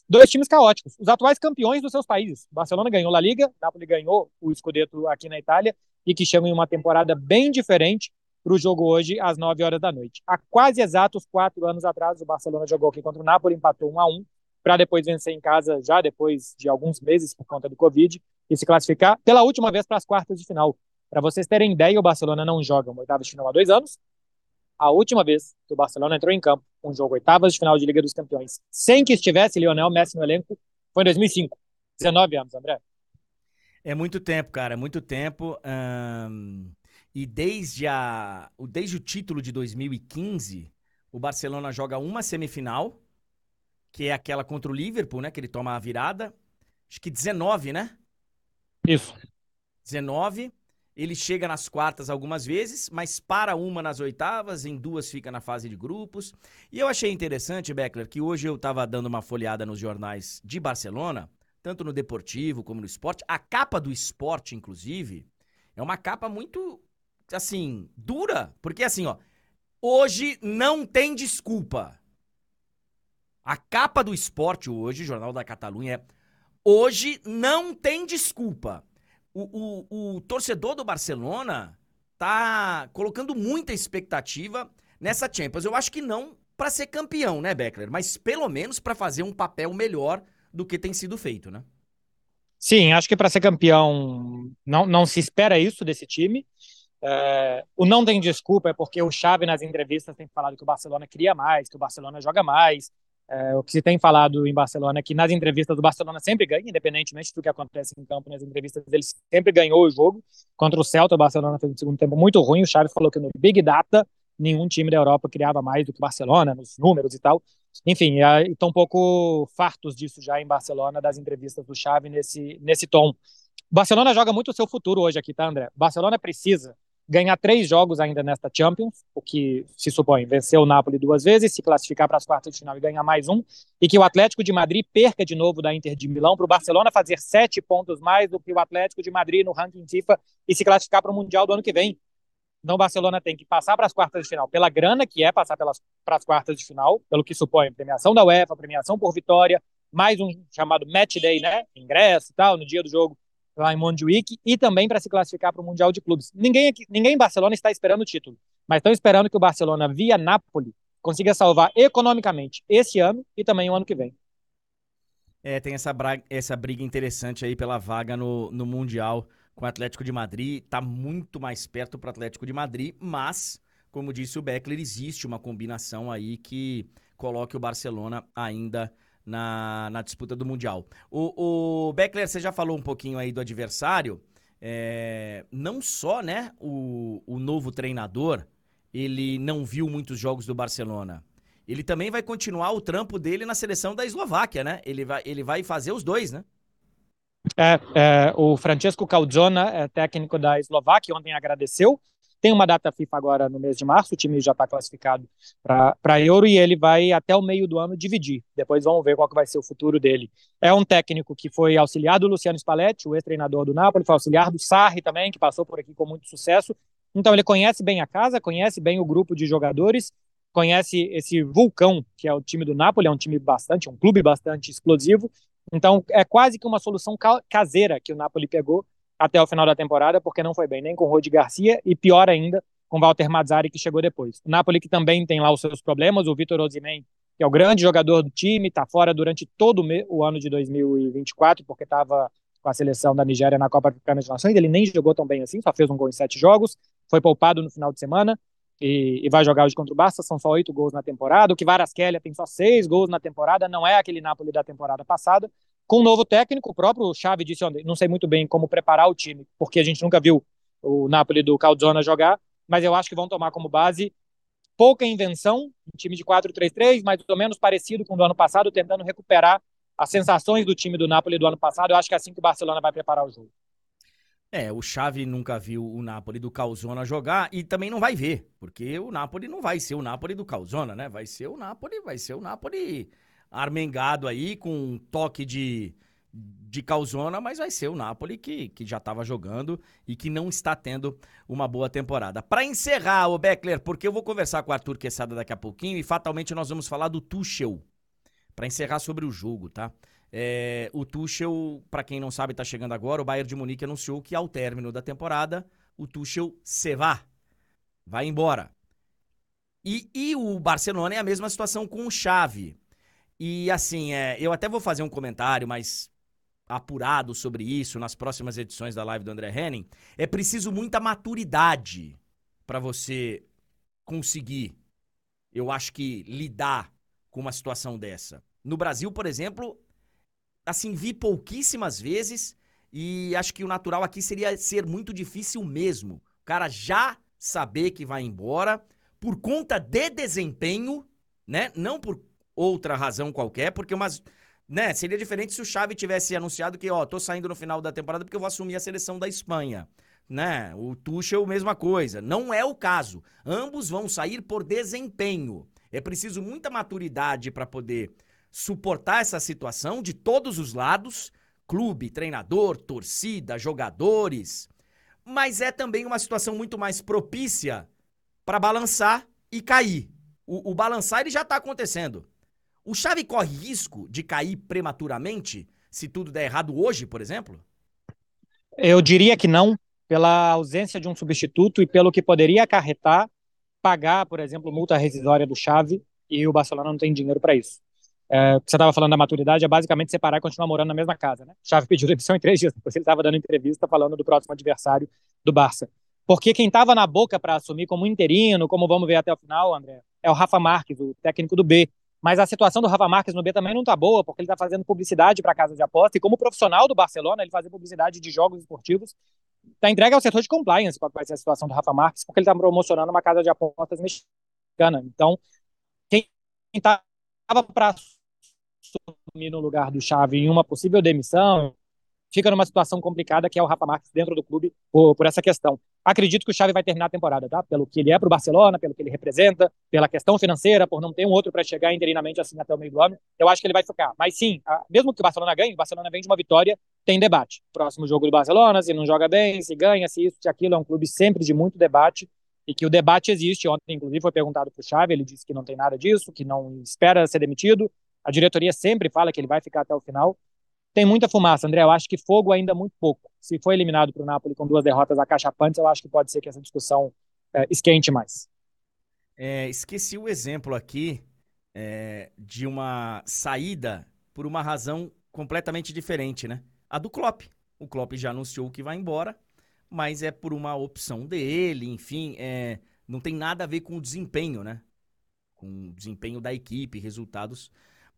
dois times caóticos, os atuais campeões dos seus países. Barcelona ganhou a Liga, Napoli ganhou o Scudetto aqui na Itália, e que chegam em uma temporada bem diferente, para o jogo hoje às 9 horas da noite. Há quase exatos quatro anos atrás, o Barcelona jogou aqui contra o Napoli, empatou 1 a 1 para depois vencer em casa, já depois de alguns meses por conta do Covid, e se classificar pela última vez para as quartas de final. Para vocês terem ideia, o Barcelona não joga uma oitava de final há dois anos. A última vez que o Barcelona entrou em campo, um jogo oitavas de final de Liga dos Campeões, sem que estivesse Lionel Messi no elenco, foi em 2005. 19 anos, André. É muito tempo, cara, é muito tempo. E desde, a, desde o título de 2015, o Barcelona joga uma semifinal, que é aquela contra o Liverpool, né? Que ele toma a virada. Acho que 19, né? Isso. 19. Ele chega nas quartas algumas vezes, mas para uma nas oitavas, em duas fica na fase de grupos. E eu achei interessante, Beckler, que hoje eu estava dando uma folheada nos jornais de Barcelona, tanto no deportivo como no esporte. A capa do esporte, inclusive, é uma capa muito, assim, dura. Porque, assim, ó, hoje não tem desculpa. A capa do esporte hoje, Jornal da Catalunha, é hoje não tem desculpa. O, o, o torcedor do Barcelona tá colocando muita expectativa nessa Champions. Eu acho que não para ser campeão, né, Beckler? Mas pelo menos para fazer um papel melhor do que tem sido feito, né? Sim, acho que para ser campeão não, não se espera isso desse time. É, o não tem desculpa é porque o Xavi nas entrevistas tem falado que o Barcelona queria mais, que o Barcelona joga mais. É, o que se tem falado em Barcelona é que nas entrevistas do Barcelona sempre ganha, independentemente do que acontece em campo, nas entrevistas ele sempre ganhou o jogo. Contra o Celta, o Barcelona fez um segundo tempo muito ruim. O Xavi falou que no Big Data nenhum time da Europa criava mais do que o Barcelona, nos números e tal. Enfim, estão um pouco fartos disso já em Barcelona, das entrevistas do Xavi nesse, nesse tom. O Barcelona joga muito o seu futuro hoje aqui, tá, André? O Barcelona precisa ganhar três jogos ainda nesta Champions, o que se supõe vencer o Napoli duas vezes, se classificar para as quartas de final e ganhar mais um, e que o Atlético de Madrid perca de novo da Inter de Milão para o Barcelona fazer sete pontos mais do que o Atlético de Madrid no ranking FIFA e se classificar para o Mundial do ano que vem. Então o Barcelona tem que passar para as quartas de final pela grana que é passar pelas, para as quartas de final, pelo que supõe premiação da UEFA, premiação por vitória, mais um chamado match day, né? Ingresso e tal, no dia do jogo lá em Montjuic, e também para se classificar para o Mundial de Clubes. Ninguém, aqui, ninguém em Barcelona está esperando o título, mas estão esperando que o Barcelona, via Napoli, consiga salvar economicamente esse ano e também o ano que vem. É, tem essa, essa briga interessante aí pela vaga no, no Mundial com o Atlético de Madrid. Tá muito mais perto para o Atlético de Madrid, mas, como disse o Beckler, existe uma combinação aí que coloque o Barcelona ainda na, na disputa do Mundial. O, o Beckler, você já falou um pouquinho aí do adversário. É, não só né, o, o novo treinador, ele não viu muitos jogos do Barcelona. Ele também vai continuar o trampo dele na seleção da Eslováquia, né? Ele vai, ele vai fazer os dois, né? É, é, o Francesco Calzona, é técnico da Eslováquia, ontem agradeceu. Tem uma data FIFA agora no mês de março, o time já está classificado para Euro e ele vai até o meio do ano dividir. Depois vamos ver qual que vai ser o futuro dele. É um técnico que foi auxiliar do Luciano Spalletti, o ex-treinador do Napoli, foi auxiliar do Sarri também, que passou por aqui com muito sucesso. Então ele conhece bem a casa, conhece bem o grupo de jogadores, conhece esse vulcão que é o time do Napoli, é um time bastante, um clube bastante explosivo então, é quase que uma solução caseira que o Napoli pegou até o final da temporada, porque não foi bem nem com o Rodi Garcia e pior ainda com o Walter Mazzari, que chegou depois. O Napoli que também tem lá os seus problemas, o Vitor Osimhen, que é o grande jogador do time, está fora durante todo o ano de 2024, porque estava com a seleção da Nigéria na Copa Africana de Nações, ele nem jogou tão bem assim, só fez um gol em sete jogos, foi poupado no final de semana, e, e, vai jogar hoje contra o Barça, são só oito gols na temporada. O que Varaskelia tem só seis gols na temporada, não é aquele Napoli da temporada passada. Com um novo técnico, o próprio Xavi disse não sei muito bem como preparar o time, porque a gente nunca viu o Napoli do Calzona jogar, mas eu acho que vão tomar como base pouca invenção, um time de 4-3-3, mais ou menos parecido com o do ano passado, tentando recuperar as sensações do time do Napoli do ano passado. Eu acho que é assim que o Barcelona vai preparar o jogo. É, o Xavi nunca viu o Napoli do Calzona jogar e também não vai ver, porque o Napoli não vai ser o Napoli do Calzona, né? Vai ser o Napoli, vai ser o Napoli armengado aí com um toque de de Calzona, mas vai ser o Napoli que, que já estava jogando e que não está tendo uma boa temporada. Para encerrar, o Beckler, porque eu vou conversar com o Arthur Quesada daqui a pouquinho e fatalmente nós vamos falar do Tuchel. Para encerrar sobre o jogo, tá? É, o Tuchel, para quem não sabe, está chegando agora. O Bayern de Munique anunciou que ao término da temporada, o Tuchel se vá, vai embora. E, e o Barcelona é a mesma situação com o Xavi. E assim, é, eu até vou fazer um comentário mais apurado sobre isso nas próximas edições da live do André Henning. É preciso muita maturidade para você conseguir, eu acho que, lidar com uma situação dessa. No Brasil, por exemplo, assim, vi pouquíssimas vezes e acho que o natural aqui seria ser muito difícil mesmo. O cara já saber que vai embora por conta de desempenho, né? Não por outra razão qualquer, porque umas. Né, seria diferente se o Xavi tivesse anunciado que, ó, tô saindo no final da temporada porque eu vou assumir a seleção da Espanha. Né? O Tuchel, mesma coisa. Não é o caso. Ambos vão sair por desempenho. É preciso muita maturidade para poder suportar essa situação de todos os lados, clube, treinador, torcida, jogadores, mas é também uma situação muito mais propícia para balançar e cair. O, o balançar ele já está acontecendo. O Chave corre risco de cair prematuramente se tudo der errado hoje, por exemplo? Eu diria que não, pela ausência de um substituto e pelo que poderia acarretar pagar, por exemplo, multa rescisória do Chave e o Barcelona não tem dinheiro para isso. É, você estava falando da maturidade, é basicamente separar e continuar morando na mesma casa. Né? Chave pediu demissão em três dias, depois ele estava dando entrevista falando do próximo adversário do Barça. Porque quem estava na boca para assumir como interino, como vamos ver até o final, André, é o Rafa Marques, o técnico do B. Mas a situação do Rafa Marques no B também não está boa, porque ele está fazendo publicidade para casa de aposta, e como profissional do Barcelona, ele fazer publicidade de jogos esportivos está entregue ao setor de compliance qual vai ser a situação do Rafa Marques, porque ele está promocionando uma casa de apostas mexicana. Então, quem estava para assumir no lugar do Chave em uma possível demissão, fica numa situação complicada que é o Rafa Marques dentro do clube por, por essa questão. Acredito que o Xavi vai terminar a temporada, tá? Pelo que ele é para o Barcelona, pelo que ele representa, pela questão financeira, por não ter um outro para chegar interinamente assim até o meio do ano, eu acho que ele vai ficar. Mas sim, mesmo que o Barcelona ganhe, o Barcelona vem de uma vitória, tem debate. Próximo jogo do Barcelona, se não joga bem, se ganha, se isso, se aquilo, é um clube sempre de muito debate e que o debate existe. Ontem, inclusive, foi perguntado para o Xavi, ele disse que não tem nada disso, que não espera ser demitido. A diretoria sempre fala que ele vai ficar até o final tem muita fumaça, André. Eu acho que fogo ainda muito pouco. Se for eliminado para o Napoli com duas derrotas acachapantes, eu acho que pode ser que essa discussão é, esquente mais. É, esqueci o exemplo aqui é, de uma saída por uma razão completamente diferente, né? A do Klopp. O Klopp já anunciou que vai embora, mas é por uma opção dele, enfim, é, não tem nada a ver com o desempenho, né? Com o desempenho da equipe, resultados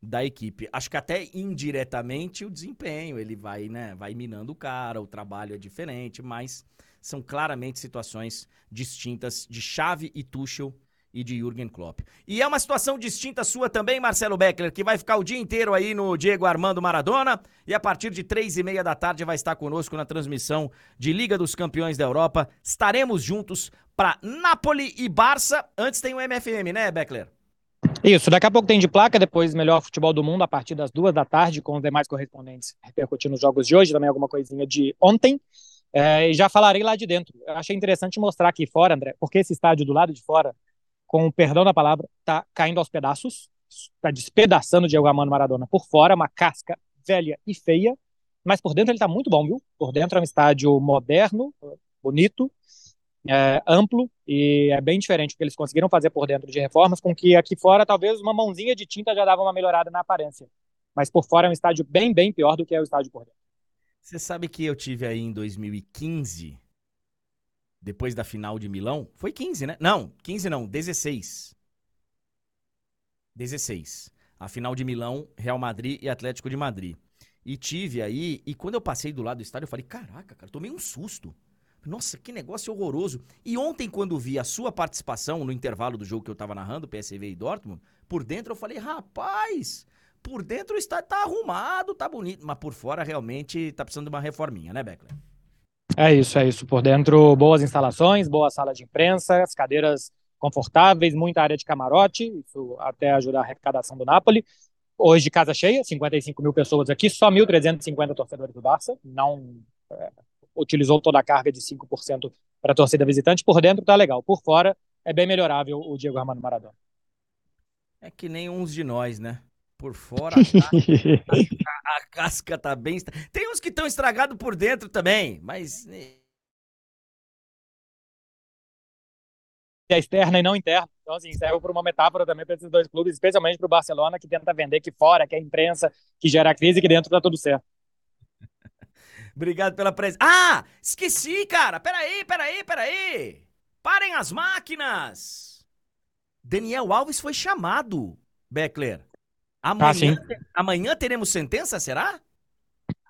da equipe. Acho que até indiretamente o desempenho, ele vai, né, vai minando o cara, o trabalho é diferente, mas são claramente situações distintas de Xavi e Tuchel e de Jürgen Klopp. E é uma situação distinta sua também, Marcelo Beckler, que vai ficar o dia inteiro aí no Diego Armando Maradona e a partir de três e meia da tarde vai estar conosco na transmissão de Liga dos Campeões da Europa. Estaremos juntos para Napoli e Barça. Antes tem o MFM, né, Beckler? Isso, daqui a pouco tem de placa, depois melhor futebol do mundo a partir das duas da tarde, com os demais correspondentes repercutindo os jogos de hoje, também alguma coisinha de ontem. É, e já falarei lá de dentro. Eu achei interessante mostrar aqui fora, André, porque esse estádio do lado de fora, com o perdão da palavra, tá caindo aos pedaços, tá despedaçando o Diego Armando Maradona por fora, uma casca velha e feia, mas por dentro ele tá muito bom, viu? Por dentro é um estádio moderno, bonito, é, amplo e é bem diferente o que eles conseguiram fazer por dentro de reformas, com que aqui fora talvez uma mãozinha de tinta já dava uma melhorada na aparência. Mas por fora é um estádio bem, bem pior do que é o estádio por dentro. Você sabe que eu tive aí em 2015, depois da final de Milão? Foi 15, né? Não, 15 não, 16. 16. A final de Milão, Real Madrid e Atlético de Madrid. E tive aí, e quando eu passei do lado do estádio, eu falei: caraca, cara, tomei um susto. Nossa, que negócio horroroso. E ontem, quando vi a sua participação no intervalo do jogo que eu tava narrando, PSV e Dortmund, por dentro eu falei, rapaz, por dentro o estádio tá arrumado, tá bonito, mas por fora realmente tá precisando de uma reforminha, né, Beckler? É isso, é isso. Por dentro, boas instalações, boa sala de imprensa, as cadeiras confortáveis, muita área de camarote, isso até ajuda a arrecadação do Napoli. Hoje, casa cheia, 55 mil pessoas aqui, só 1.350 torcedores do Barça, não é, utilizou toda a carga de 5% para a torcida visitante. Por dentro tá legal, por fora é bem melhorável o Diego Armando Maradona. É que nem uns de nós, né? Por fora, a casca, a, a casca tá bem. Tem uns que estão estragados por dentro também, mas. É externa e não interna. Então, assim, serve por uma metáfora também para esses dois clubes, especialmente para o Barcelona, que tenta vender que fora, que é a imprensa, que gera crise, que dentro tá tudo certo. Obrigado pela presença. Ah, esqueci, cara. Peraí, peraí, peraí. Parem as máquinas. Daniel Alves foi chamado, Beckler. Amanhã, ah, amanhã teremos sentença, será?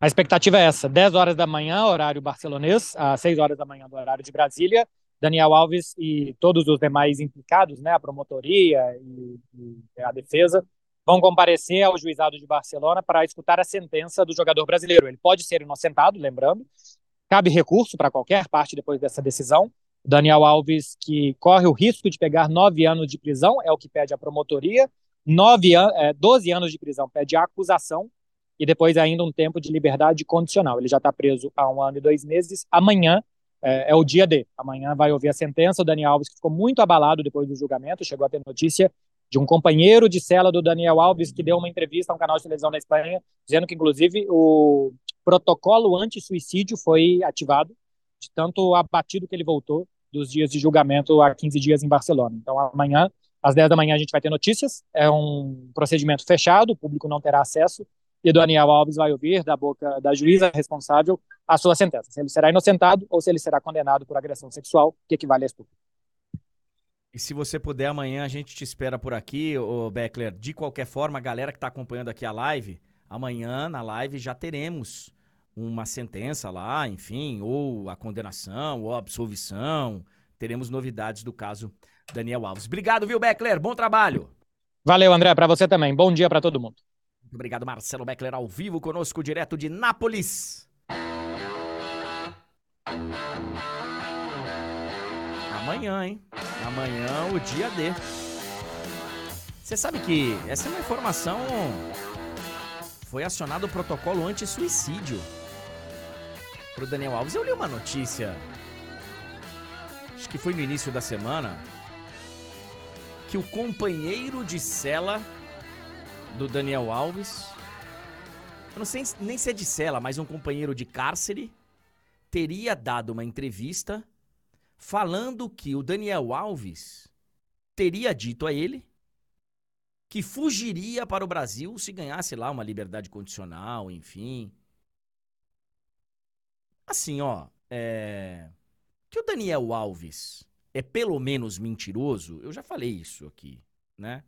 A expectativa é essa: 10 horas da manhã, horário barcelonês, às 6 horas da manhã do horário de Brasília. Daniel Alves e todos os demais implicados, né, a promotoria e, e a defesa, vão comparecer ao juizado de Barcelona para escutar a sentença do jogador brasileiro. Ele pode ser inocentado, lembrando. Cabe recurso para qualquer parte depois dessa decisão. Daniel Alves, que corre o risco de pegar nove anos de prisão, é o que pede a promotoria. Nove an é, 12 anos de prisão pede a acusação. e depois ainda um tempo de liberdade condicional. Ele já está preso há um ano e dois meses. Amanhã é, é, o dia D. Amanhã vai ouvir a sentença. O Daniel Alves ficou muito abalado depois do julgamento. Chegou a ter notícia de um companheiro de cela do Daniel Alves que deu uma entrevista a um canal de televisão da Espanha, dizendo que, inclusive, o protocolo anti-suicídio foi ativado, de tanto abatido que ele voltou dos dias de julgamento há 15 dias em Barcelona. Então, amanhã, às 10 da manhã, a gente vai ter notícias. É um procedimento fechado, o público não terá acesso e Daniel Alves vai ouvir da boca da juíza responsável a sua sentença, se ele será inocentado ou se ele será condenado por agressão sexual, que equivale a estupro. E se você puder, amanhã a gente te espera por aqui, ô Beckler. De qualquer forma, a galera que está acompanhando aqui a live, amanhã na live já teremos uma sentença lá, enfim, ou a condenação, ou a absolvição. Teremos novidades do caso Daniel Alves. Obrigado, viu, Beckler? Bom trabalho. Valeu, André, para você também. Bom dia para todo mundo. Muito obrigado, Marcelo Beckler, ao vivo conosco, direto de Nápoles. Amanhã, hein? Amanhã, o dia D. Você sabe que essa é uma informação. Foi acionado o protocolo anti-suicídio pro Daniel Alves. Eu li uma notícia, acho que foi no início da semana, que o companheiro de cela do Daniel Alves. Eu não sei nem se é de cela, mas um companheiro de cárcere teria dado uma entrevista falando que o Daniel Alves teria dito a ele que fugiria para o Brasil se ganhasse lá uma liberdade condicional, enfim. Assim, ó, é... que o Daniel Alves é pelo menos mentiroso, eu já falei isso aqui, né?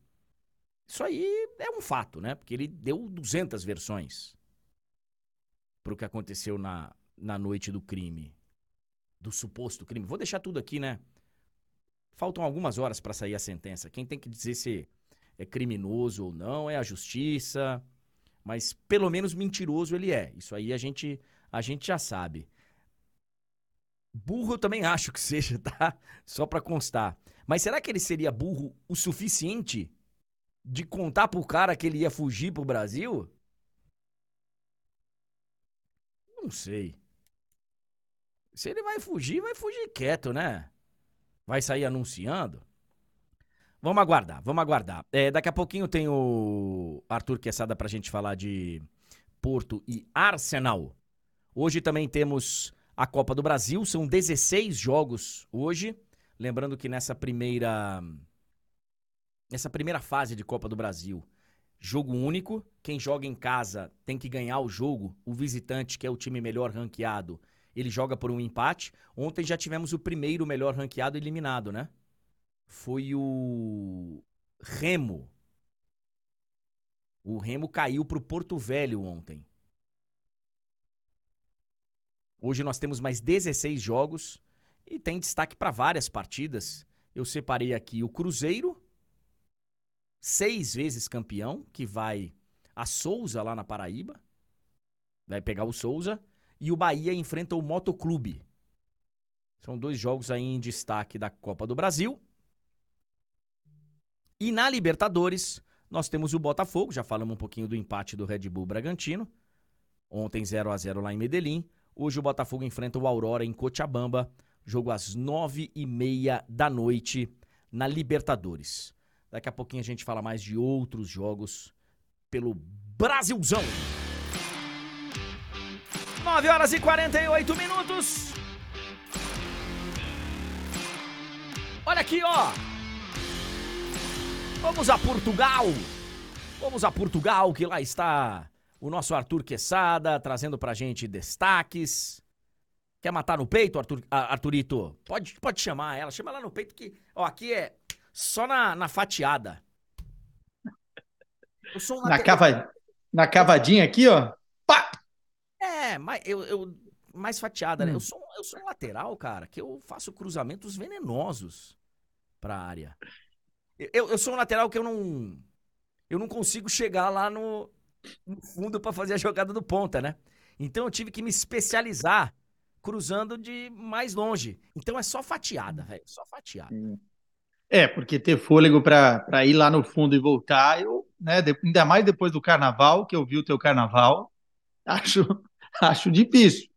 Isso aí é um fato, né? Porque ele deu 200 versões para o que aconteceu na, na noite do crime, do suposto crime. Vou deixar tudo aqui, né? Faltam algumas horas para sair a sentença. Quem tem que dizer se é criminoso ou não é a justiça, mas pelo menos mentiroso ele é. Isso aí a gente a gente já sabe. Burro eu também acho que seja, tá? Só para constar. Mas será que ele seria burro o suficiente de contar pro cara que ele ia fugir pro Brasil? Não sei. Se ele vai fugir, vai fugir quieto, né? Vai sair anunciando. Vamos aguardar, vamos aguardar. É, daqui a pouquinho tem o Arthur Quesada pra gente falar de Porto e Arsenal. Hoje também temos a Copa do Brasil, são 16 jogos hoje. Lembrando que nessa primeira nessa primeira fase de Copa do Brasil. Jogo único, quem joga em casa tem que ganhar o jogo. O visitante, que é o time melhor ranqueado, ele joga por um empate. Ontem já tivemos o primeiro melhor ranqueado eliminado, né? Foi o Remo. O Remo caiu pro Porto Velho ontem. Hoje nós temos mais 16 jogos e tem destaque para várias partidas. Eu separei aqui o Cruzeiro, seis vezes campeão, que vai a Souza lá na Paraíba. Vai pegar o Souza. E o Bahia enfrenta o Motoclube. São dois jogos aí em destaque da Copa do Brasil. E na Libertadores, nós temos o Botafogo. Já falamos um pouquinho do empate do Red Bull Bragantino. Ontem 0 a 0 lá em Medellín. Hoje o Botafogo enfrenta o Aurora em Cochabamba. Jogo às nove e meia da noite na Libertadores. Daqui a pouquinho a gente fala mais de outros jogos pelo Brasilzão. 9 horas e 48 minutos. Olha aqui, ó. Vamos a Portugal. Vamos a Portugal, que lá está o nosso Arthur Quesada trazendo pra gente destaques. Quer matar no peito, Arthur, Arthurito? Pode, pode chamar ela, chama ela no peito que, ó, aqui é só na, na fatiada. Na, cava... na cavadinha aqui, ó. É, mas eu, eu mais fatiada, hum. né? Eu sou, eu sou um lateral, cara, que eu faço cruzamentos venenosos pra área. Eu, eu sou um lateral que eu não. Eu não consigo chegar lá no, no fundo para fazer a jogada do ponta, né? Então eu tive que me especializar cruzando de mais longe. Então é só fatiada, velho. Só fatiada. Hum. É, porque ter fôlego para ir lá no fundo e voltar, eu né? ainda mais depois do carnaval, que eu vi o teu carnaval, acho, acho difícil.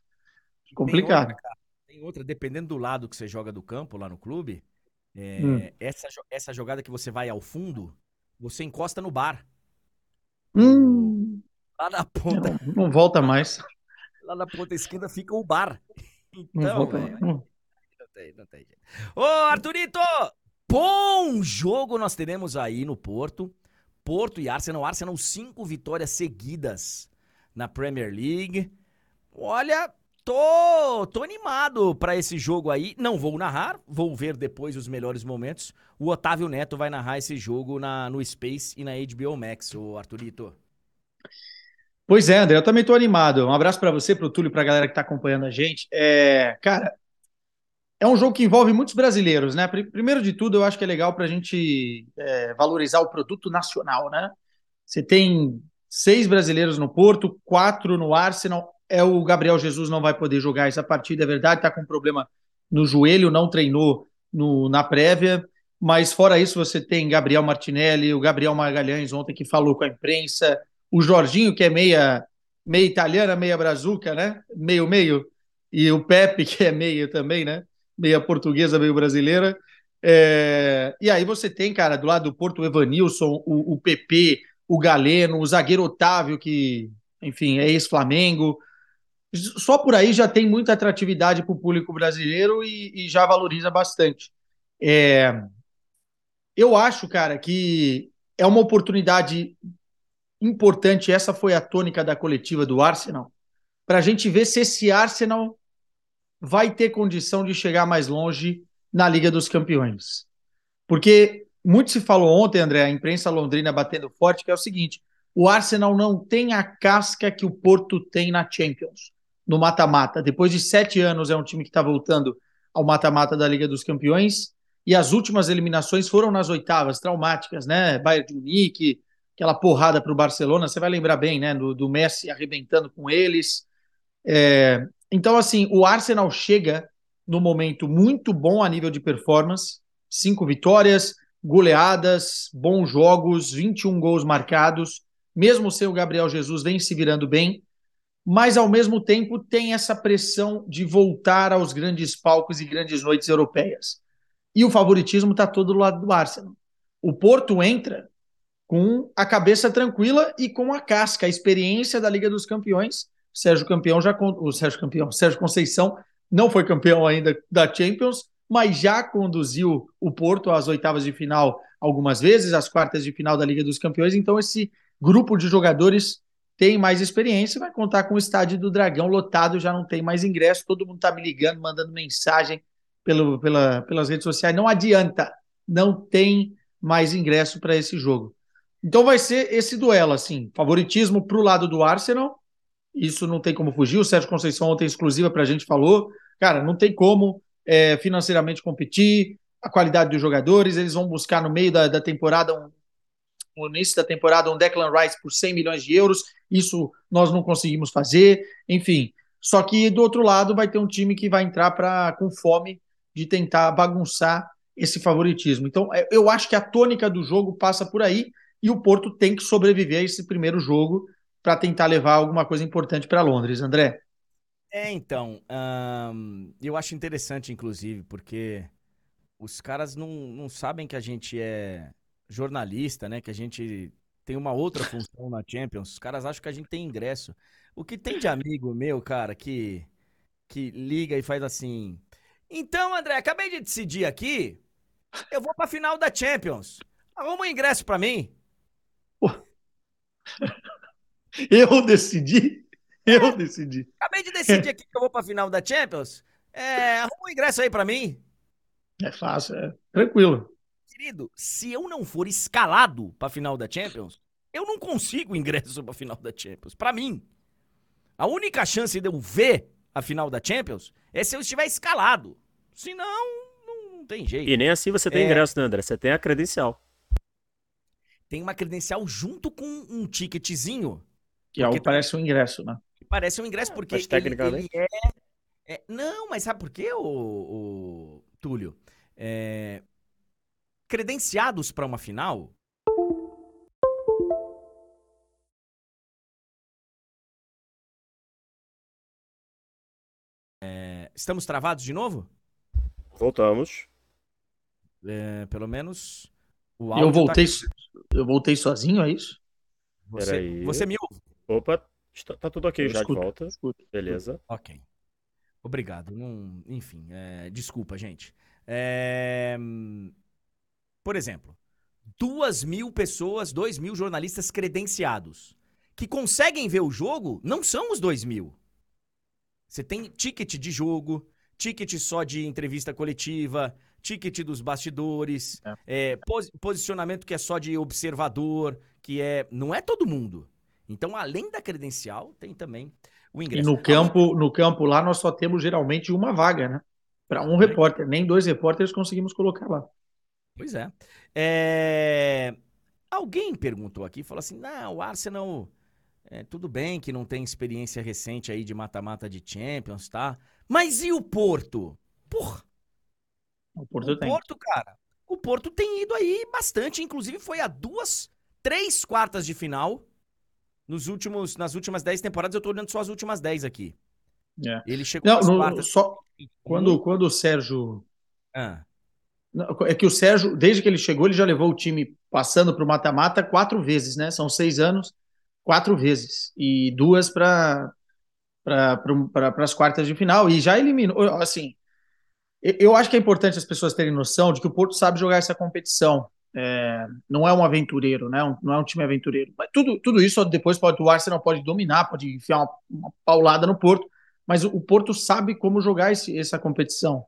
Complicado. Tem outra. Tem outra, dependendo do lado que você joga do campo lá no clube, é, Hum. essa, essa jogada que você vai ao fundo, você encosta no bar. Hum, Lá na ponta, não, não volta mais. lá na ponta esquerda fica o bar. Não Então, volta mais. Não. Não tem, não tem jeito. Ô, Arthurito! Bom jogo nós teremos aí no Porto. Porto e Arsenal. Arsenal, cinco vitórias seguidas na Premier League. Olha, tô, tô animado pra esse jogo aí. Não vou narrar, vou ver depois os melhores momentos. O Otávio Neto vai narrar esse jogo na, no Space e na HBO Max, ô Arthurito. Pois é, André, eu também estou animado. Um abraço para você, para o Túlio, para a galera que está acompanhando a gente. É, cara, é um jogo que envolve muitos brasileiros, né? Pri- Primeiro de tudo, eu acho que é legal para a gente é, valorizar o produto nacional, né? Você tem seis brasileiros no Porto, quatro no Arsenal. É o Gabriel Jesus não vai poder jogar essa partida, é verdade, está com problema no joelho, não treinou no- na prévia. Mas fora isso, você tem Gabriel Martinelli, o Gabriel Magalhães ontem que falou com a imprensa, o Jorginho, que é meia, meia italiana, meia brazuca, né? Meio, meio. E o Pepe, que é meia também, né? Meia portuguesa, meio brasileira. É, E aí você tem, cara, do lado do Porto, o Evanilson, o, o PP, o Galeno, o zagueiro Otávio, que, enfim, é ex-Flamengo. Só por aí já tem muita atratividade para o público brasileiro e, e já valoriza bastante. É, Eu acho, cara, que é uma oportunidade importante, essa foi a tônica da coletiva do Arsenal, para a gente ver se esse Arsenal vai ter condição de chegar mais longe na Liga dos Campeões. Porque muito se falou ontem, André, a imprensa londrina batendo forte, que é o seguinte: o Arsenal não tem a casca que o Porto tem na Champions, no mata-mata. Depois de sete anos, é um time que está voltando ao mata-mata da Liga dos Campeões. E as últimas eliminações foram nas oitavas, traumáticas, né? Bayern de Munique, aquela porrada para o Barcelona, você vai lembrar bem, né? Do, do Messi arrebentando com eles. É, então, assim, o Arsenal chega no momento muito bom a nível de performance, cinco vitórias, goleadas, bons jogos, 21 gols marcados, mesmo sem o Gabriel Jesus, vem se virando bem, mas ao mesmo tempo tem essa pressão de voltar aos grandes palcos e grandes noites europeias. E o favoritismo está todo do lado do Arsenal. O Porto entra com a cabeça tranquila e com a casca, a experiência da Liga dos Campeões. Sérgio Campeão já o Sérgio Campeão, Sérgio Conceição não foi campeão ainda da Champions, mas já conduziu o Porto às oitavas de final algumas vezes, às quartas de final da Liga dos Campeões. Então esse grupo de jogadores tem mais experiência, vai contar com o estádio do Dragão lotado, já não tem mais ingresso, todo mundo está me ligando, mandando mensagem pelo, pela, pelas redes sociais. Não adianta, não tem mais ingresso para esse jogo. Então vai ser esse duelo, assim, favoritismo para o lado do Arsenal, isso não tem como fugir. O Sérgio Conceição ontem exclusiva para a gente falou, cara, não tem como é, financeiramente competir, a qualidade dos jogadores, eles vão buscar no meio da, da temporada, um, no início da temporada, um Declan Rice por 100 milhões de euros, isso nós não conseguimos fazer, enfim. Só que do outro lado vai ter um time que vai entrar pra, com fome de tentar bagunçar esse favoritismo. Então, eu acho que a tônica do jogo passa por aí e o Porto tem que sobreviver a esse primeiro jogo para tentar levar alguma coisa importante para Londres, André. É, então, hum, eu acho interessante, inclusive, porque os caras não, não sabem que a gente é jornalista, né? Que a gente tem uma outra função na Champions. Os caras acham que a gente tem ingresso. O que tem de amigo meu, cara, que, que liga e faz assim. Então, André, acabei de decidir aqui. Eu vou pra final da Champions. Arruma um ingresso pra mim. Eu decidi. Eu decidi. Acabei de decidir aqui que eu vou pra final da Champions. É, arruma um ingresso aí pra mim. É fácil, é tranquilo. Querido, se eu não for escalado pra final da Champions, eu não consigo ingresso pra final da Champions. Pra mim. A única chance de eu ver a final da Champions é se eu estiver escalado. Senão, não, não tem jeito. E nem assim você tem É. ingresso, né, André? Você tem a credencial. Tem uma credencial junto com um ticketzinho Que é Porque algo parece um ingresso, né? que parece um ingresso, porque Mas ele, ele é, é- Não, mas sabe por quê, o, o Túlio? É, credenciados para uma final? É, estamos travados de novo? Voltamos. É, pelo menos o áudio. Eu voltei, tá eu voltei sozinho, é isso? Você, você me ouve? Opa, está, tá tudo ok eu já escuto, de volta. Escuto, Beleza. Ok. Obrigado. Não, enfim, é, desculpa, gente. É, por exemplo, duas mil pessoas, dois mil jornalistas credenciados que conseguem ver o jogo não são os dois mil. Você tem ticket de jogo, ticket só de entrevista coletiva, ticket dos bastidores, é, pos- posicionamento que é só de observador, que é. Não é todo mundo. Então, além da credencial, tem também o E ingresso. no campo, no campo lá nós só temos geralmente uma vaga, né? Para um Também. repórter, nem dois repórteres conseguimos colocar lá. Pois é. É, Alguém perguntou aqui, falou assim: não, o Arsenal, é, tudo bem que não tem experiência recente aí de mata-mata de Champions, tá? Mas e o Porto? Porra, O Porto o tem. Porto, cara, o Porto tem ido aí bastante, inclusive foi a duas, três quartas de final nos últimos, nas últimas dez temporadas, eu tô olhando só as últimas dez aqui. É. Ele chegou Não, nas quartas. só quando, quando o Sérgio. Ah, É que o Sérgio, desde que ele chegou, ele já levou o time passando para o mata-mata quatro vezes, né? São seis anos, quatro vezes. E duas para para as quartas de final. E já eliminou. Assim, eu- acho que é importante as pessoas terem noção de que o Porto sabe jogar essa competição. É, não é um aventureiro, né? Não é um time aventureiro. Mas tudo, tudo isso depois pode, o Arsenal pode dominar, pode enfiar uma, uma paulada no Porto. Mas o, o Porto sabe como jogar esse- essa competição.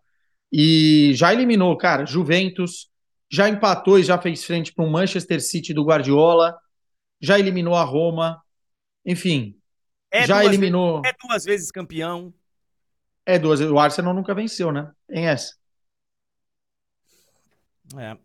E já eliminou, cara, Juventus, já empatou e já fez frente para um Manchester City do Guardiola, já eliminou a Roma, enfim, é, já eliminou. vezes, é duas vezes campeão. É duas, o Arsenal nunca venceu, né? Tem essa. É,